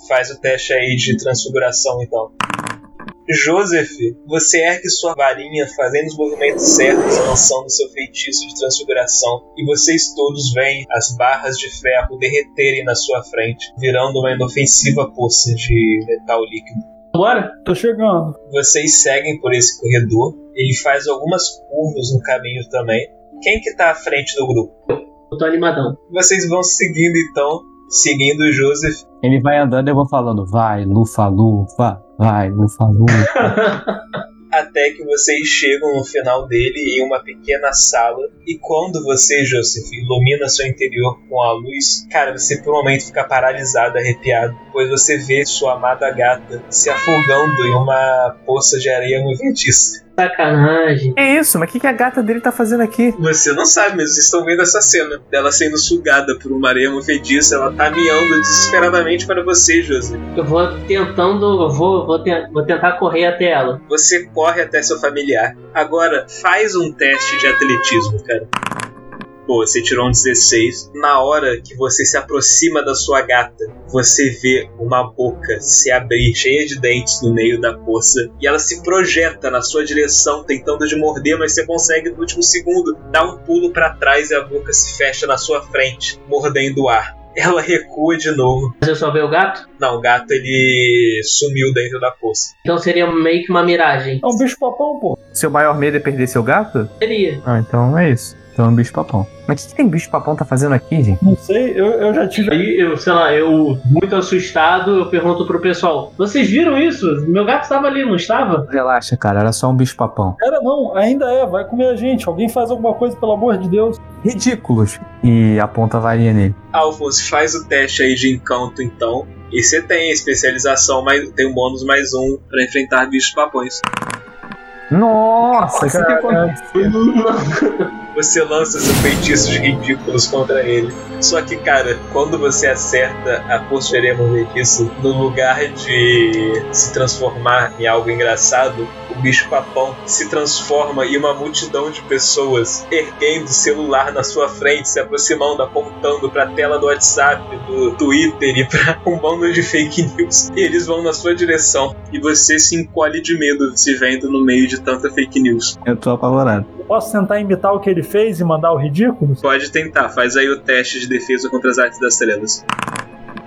Faz o teste aí de transfiguração então. Joseph, você ergue sua varinha fazendo os movimentos certos, lançando seu feitiço de transfiguração, e vocês todos veem as barras de ferro derreterem na sua frente, virando uma inofensiva poça de metal líquido. Bora? Tô chegando. Vocês seguem por esse corredor, ele faz algumas curvas no caminho também, Quem que tá à frente do grupo? Eu tô animadão. Vocês vão seguindo então, seguindo o Joseph. Ele vai andando e eu vou falando, vai, lufa, lufa, vai, lufa, lufa. até que vocês chegam no final dele em uma pequena sala. E quando você, Joseph, ilumina seu interior com a luz, cara, você por um momento fica paralisado, arrepiado, pois você vê sua amada gata se afogando em uma poça de areia movediça. Sacanagem. é isso, mas o que, que a gata dele tá fazendo aqui? Você não sabe, mas vocês estão vendo essa cena dela sendo sugada por uma areia movediça. Ela tá miando desesperadamente para você, Joseph. Eu vou tentando. Eu vou, vou, te- vou tentar correr até ela. Você corre até seu familiar. Agora, faz um teste de atletismo, cara. Pô, você tirou um 16. Na hora que você se aproxima da sua gata, você vê uma boca se abrir, cheia de dentes no meio da poça, e ela se projeta na sua direção, tentando de morder, mas você consegue no último segundo dar um pulo pra trás e a boca se fecha na sua frente, mordendo o ar. Ela recua de novo. Mas eu só ver o gato? Não, o gato ele sumiu dentro da poça. Então seria meio que uma miragem. É um bicho papão, pô. Seu maior medo é perder seu gato? Seria. Ah, então é isso. Então é um bicho papão. Mas o que, que tem bicho papão tá fazendo aqui, gente? Não sei, eu, eu já tive. Aí eu, sei lá, eu, muito assustado, eu pergunto pro pessoal: Vocês viram isso? Meu gato estava ali, não estava? Relaxa, cara, era só um bicho papão. Era não, ainda é, vai comer a gente. Alguém faz alguma coisa, pelo amor de Deus. Ridículos. E aponta a varinha nele. Alfonso, faz o teste aí de encanto então. E você tem a especialização, mas tem um bônus mais um pra enfrentar bichos papões. Nossa, o que, que Cara, aconteceu? Você lança seus feitiços ridículos contra ele. Só que, cara, quando você acerta a posterior movediça, no lugar de se transformar em algo engraçado, o bicho papão se transforma em uma multidão de pessoas erguendo o celular na sua frente, se aproximando, apontando pra tela do WhatsApp, do Twitter e pra um bando de fake news. E eles vão na sua direção e você se encolhe de medo se vendo no meio de tanta fake news. Eu tô apavorado. Posso tentar imitar o que ele fez e mandar o ridículo? Pode tentar, faz aí o teste de defesa contra as artes das trevas.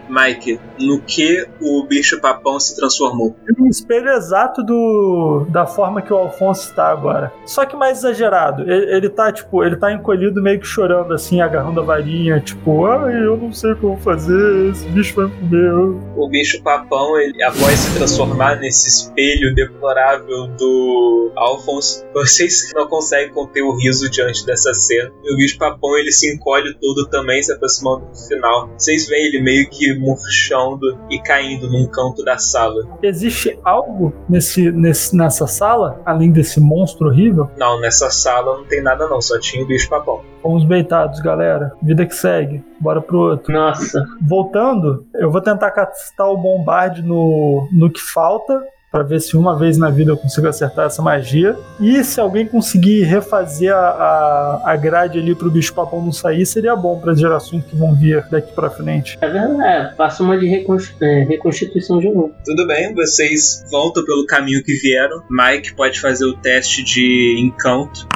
Mike, no que o bicho papão se transformou? Um espelho exato do da forma que o Alfonso está agora. Só que mais exagerado. Ele, ele tá, tipo, ele tá encolhido, meio que chorando, assim, agarrando a varinha, tipo, ai, eu não sei o que eu vou fazer, esse bicho vai me comer. O bicho papão, ele, após se transformar nesse espelho deplorável do Alphonse, vocês não conseguem conter o riso diante dessa cena. E o bicho papão ele se encolhe todo também, se aproximando do final. Vocês veem ele meio que murchando e caindo num canto da sala. Existe algo nesse, nesse, nessa sala, além desse monstro horrível? Não, nessa sala não tem nada não, só tinha o bicho papão. Fomos beitados, galera. Vida que segue. Bora pro outro. Nossa. Voltando, eu vou tentar castar o bombarde no, no que falta. Pra ver se uma vez na vida eu consigo acertar essa magia. E se alguém conseguir refazer a, a, a grade ali pro bicho papão não sair, seria bom para as gerações que vão vir daqui pra frente. É verdade. Passa uma de é, reconstituição de novo. Tudo bem, vocês voltam pelo caminho que vieram. Mike pode fazer o teste de encanto.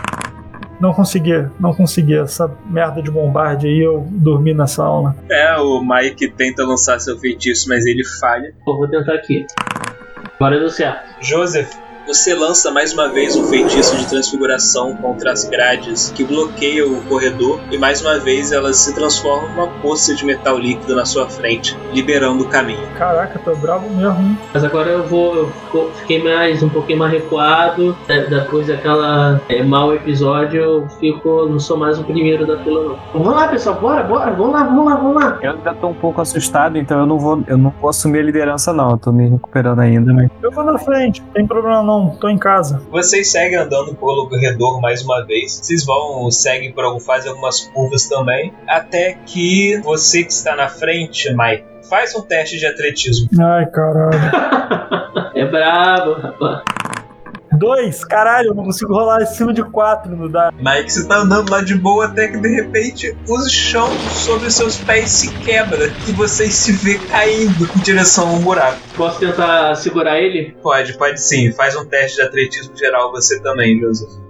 Não consegui, não consegui. Essa merda de bombarde aí, eu dormi nessa aula. É, o Mike tenta lançar seu feitiço, mas ele falha. Pô, vou tentar aqui. Agora deu certo. Joseph, você lança mais uma vez um feitiço de transfiguração contra as grades que bloqueiam o corredor e mais uma vez elas se transformam numa poça de metal líquido na sua frente, liberando o caminho. Caraca, tô bravo mesmo, hein? Mas agora eu vou. Eu fiquei mais um pouquinho mais recuado. É, Depois daquela é, mau episódio, eu fico. Não sou mais o primeiro da fila, não. Vamos lá, pessoal, bora, bora, vamos lá, vamos lá, vamos lá. Eu ainda tô um pouco assustado, então eu não vou, eu não vou assumir a liderança, não. Eu tô me recuperando ainda, mas. Eu vou na frente, não tem problema não, tô em casa. Vocês seguem andando pelo corredor mais uma vez. Vocês vão, seguem por algum, fazem algumas curvas também, até que você que está na frente, Mike, faz um teste de atletismo. Ai, caralho. É brabo, rapaz. Dois? Caralho, eu não consigo rolar acima de quatro no dado. Mike, você tá andando lá de boa até que de repente o chão sobre seus pés se quebra e você se vê caindo em direção ao buraco. Posso tentar segurar ele? Pode, pode sim. Faz um teste de atletismo geral você também, Joseph.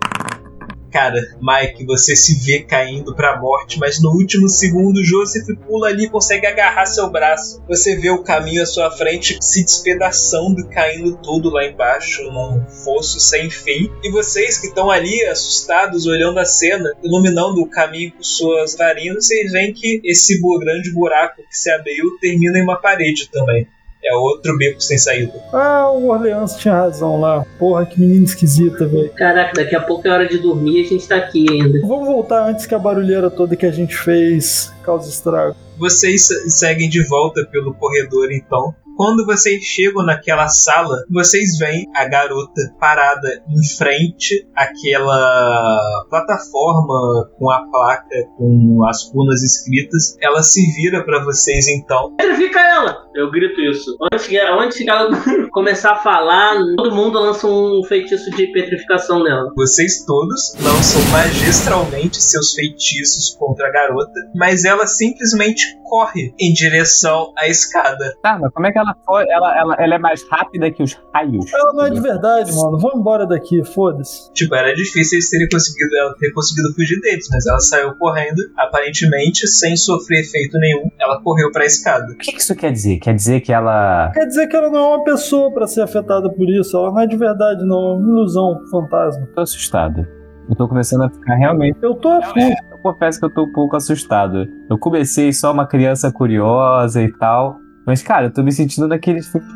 Cara, Mike, você se vê caindo pra morte, mas no último segundo, Joseph pula ali e consegue agarrar seu braço. Você vê o caminho à sua frente se despedaçando, caindo tudo lá embaixo, num fosso sem fim. E vocês que estão ali assustados, olhando a cena, iluminando o caminho com suas narinas, vocês veem que esse grande buraco que se abriu termina em uma parede também. É outro beco sem saída. Ah, o Orleans tinha razão lá. Porra, que menina esquisita, velho. Caraca, daqui a pouco é hora de dormir e a gente tá aqui ainda. Vamos voltar antes que a barulheira toda que a gente fez cause estrago. Vocês seguem de volta pelo corredor então. Quando vocês chegam naquela sala, vocês veem a garota parada em frente àquela plataforma com a placa com as runas escritas. Ela se vira para vocês então. Petrifica ela! Eu grito isso. Antes que, antes que ela começar a falar, todo mundo lança um feitiço de petrificação nela. Vocês todos lançam magistralmente seus feitiços contra a garota, mas ela simplesmente corre em direção à escada. Tá, mas como é que ela foi? Ela, ela, ela é mais rápida que os raios. Ela não é de verdade, mano. Vamos embora daqui, foda-se. Tipo, era difícil eles terem conseguido, ela ter conseguido fugir deles, mas ela saiu correndo, aparentemente sem sofrer efeito nenhum. Ela correu pra escada. O que que isso quer dizer? Quer dizer que ela. Quer dizer que ela não é uma pessoa pra ser afetada por isso. Ela não é de verdade, não. É uma ilusão, fantasma. Tô assustado. Eu tô começando a ficar realmente. Eu tô aflito. Eu confesso que eu tô um pouco assustado. Eu comecei só uma criança curiosa e tal. Mas, cara, eu tô me sentindo naquele filme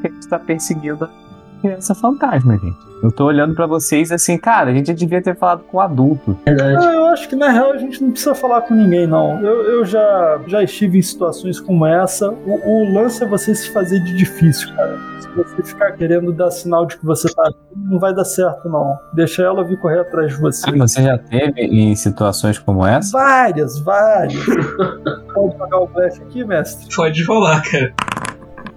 que a gente tá perseguindo criança fantasma, gente. Eu tô olhando pra vocês assim, cara, a gente já devia ter falado com o adulto. Verdade. Eu acho que na real a gente não precisa falar com ninguém, não. Eu, eu já, já estive em situações como essa. O, o lance é você se fazer de difícil, cara. Se você ficar querendo dar sinal de que você tá aqui, não vai dar certo, não. Deixa ela vir correr atrás de você. Ah, Você já teve em situações como essa? Várias, várias. Pode pagar o blefe aqui, mestre? Pode rolar, cara.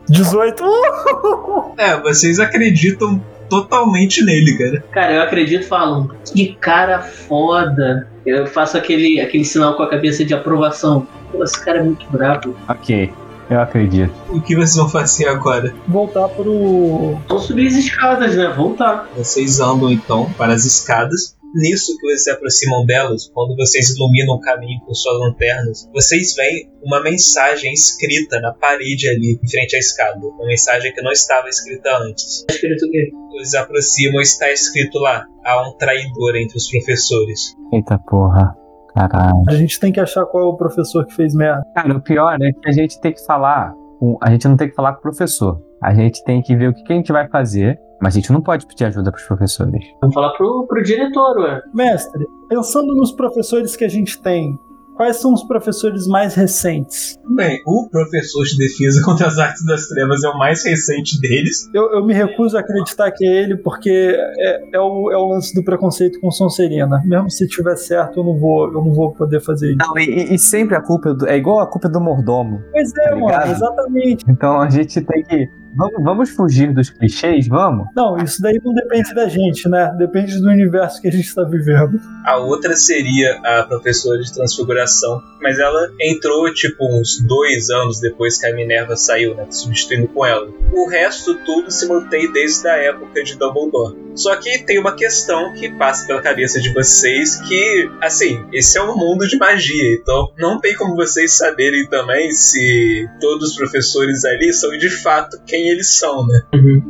18. É, vocês acreditam totalmente nele, cara. Cara, eu acredito falando. Que cara foda. Eu faço aquele, aquele sinal com a cabeça de aprovação. Pô, esse cara é muito brabo. Ok, eu acredito. O que vocês vão fazer agora? Voltar pro. Vamos subir as escadas, né? Voltar. Vocês andam então para as escadas. Nisso que vocês se aproximam delas, quando vocês iluminam o caminho com suas lanternas, vocês veem uma mensagem escrita na parede ali, em frente à escada. Uma mensagem que não estava escrita antes. Tá escrito o quê? Eles se aproximam e está escrito lá: há um traidor entre os professores. Eita porra. Caralho. A gente tem que achar qual é o professor que fez merda. Cara, o pior é que a gente tem que falar. A gente não tem que falar com o professor. A gente tem que ver o que, que a gente vai fazer. Mas a gente não pode pedir ajuda pros professores. Vamos falar pro, pro diretor, ué. Mestre, pensando nos professores que a gente tem, quais são os professores mais recentes? Bem, o professor de defesa contra as artes das trevas é o mais recente deles. Eu, eu me recuso a acreditar que é ele, porque é, é o, é o lance do preconceito com Sonserina. Mesmo se tiver certo, eu não vou, eu não vou poder fazer isso. Não, e, e sempre a culpa é, do- é igual a culpa do mordomo. Pois é, Tá mano, exatamente. Então a gente tem que. Vamos, vamos fugir dos clichês, vamos? Não, isso daí não depende da gente, né? Depende do universo que a gente tá vivendo. A outra seria a professora de transfiguração, mas ela entrou tipo uns dois anos depois que a Minerva saiu, né? Substituindo com ela. O resto tudo se mantém desde a época de Dumbledore. Só que tem uma questão que passa pela cabeça de vocês que, assim, esse é um mundo de magia, então não tem como vocês saberem também se todos os professores ali são de fato quem eles são, né?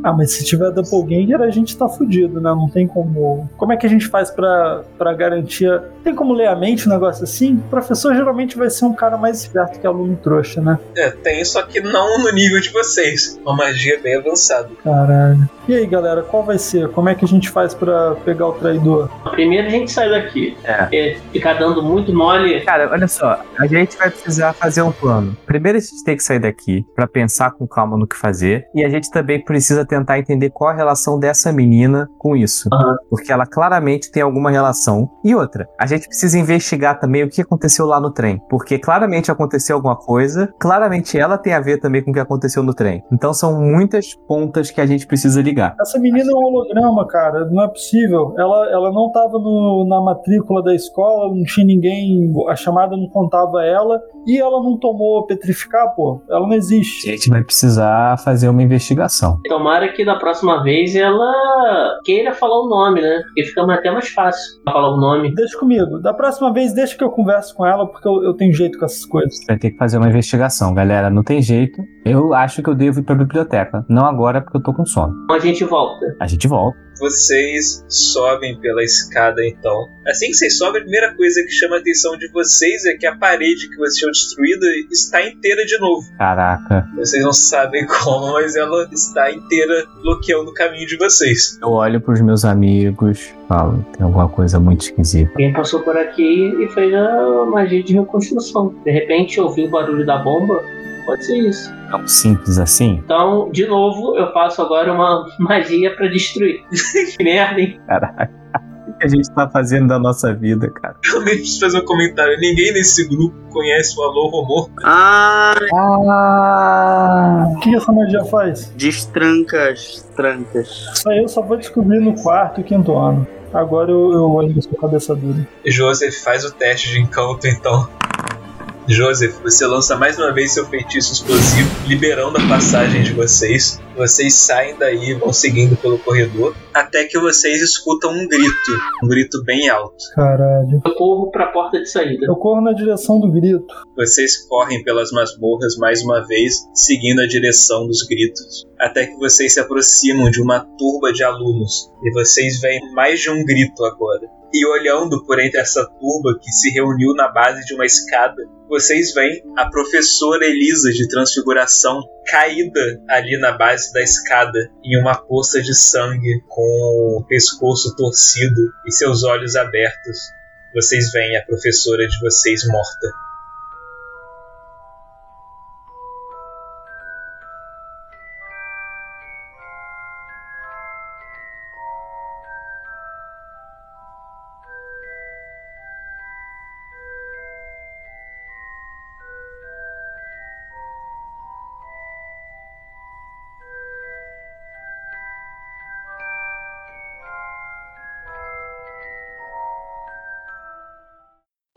Ah, mas se tiver doppelganger, a gente tá fudido, né? Não tem como. Como é que a gente faz pra, pra garantir. Tem como ler a mente um negócio assim? O professor geralmente vai ser um cara mais esperto que aluno trouxa, né? É, tem, só que não no nível de vocês. Uma magia bem avançada. Caralho. E aí, galera, qual vai ser? Como é que a gente faz pra pegar o traidor? Primeiro a gente sai daqui. É. ficar dando muito mole. Cara, olha só, a gente vai precisar fazer um plano. Primeiro a gente tem que sair daqui pra pensar com calma no que fazer. E a gente também precisa tentar entender qual a relação dessa menina com isso. Aham. Porque ela claramente tem alguma relação. E outra, a gente precisa investigar também o que aconteceu lá no trem. Porque claramente aconteceu alguma coisa, claramente ela tem a ver também com o que aconteceu no trem. Então são muitas pontas que a gente precisa ligar. Essa menina é um holograma, cara. Não é possível. Ela, ela não tava no- na matrícula da escola, não tinha ninguém. A chamada não contava ela. E ela não tomou petrificar, pô. Ela não A existe. gente vai precisar fazer fazer uma investigação. Tomara que da próxima vez ela queira falar o nome, né? Porque fica até mais fácil falar o nome. Deixa comigo. Da próxima vez, deixa que eu converso com ela, porque eu, eu tenho jeito com essas coisas. Vai ter que fazer uma investigação, galera. Não tem jeito. Eu acho que eu devo ir pra biblioteca. Não agora, porque eu tô com sono. Então a gente volta. A gente volta. Vocês sobem pela escada então. Assim que vocês sobem, a primeira coisa que chama a atenção de vocês é que a parede que vocês tinham destruída está inteira de novo. Caraca. Vocês não sabem como, mas ela está inteira bloqueando o caminho de vocês. Eu olho pros meus amigos, falo, tem alguma coisa muito esquisita. Alguém passou por aqui e fez a magia de reconstrução. De repente ouviu o barulho da bomba. Pode ser isso. Tão simples assim? Então, de novo, eu faço agora uma magia pra destruir. que merda, hein? Caraca. O que a gente tá fazendo da nossa vida, cara? Eu nem preciso fazer um comentário. Ninguém nesse grupo conhece o Alô Romô. Ah, Ah! O que essa magia faz? destranca as trancas. Isso aí eu só vou descobrir no quarto e quinto ano. Agora eu, eu olho sua cabeça dura. Joseph faz o teste de encanto então. Joseph, você lança mais uma vez seu feitiço explosivo, liberando a passagem de vocês. Vocês saem daí e vão seguindo pelo corredor, até que vocês escutam um grito, um grito bem alto. Caralho. Eu corro pra porta de saída. Eu corro na direção do grito. Vocês correm pelas masmorras mais uma vez, seguindo a direção dos gritos, até que vocês se aproximam de uma turba de alunos, e vocês veem mais de um grito agora. E olhando por entre essa turba que se reuniu na base de uma escada, vocês veem a professora Elisa de Transfiguração caída ali na base da escada, em uma poça de sangue, com o pescoço torcido e seus olhos abertos. Vocês veem a professora de vocês morta.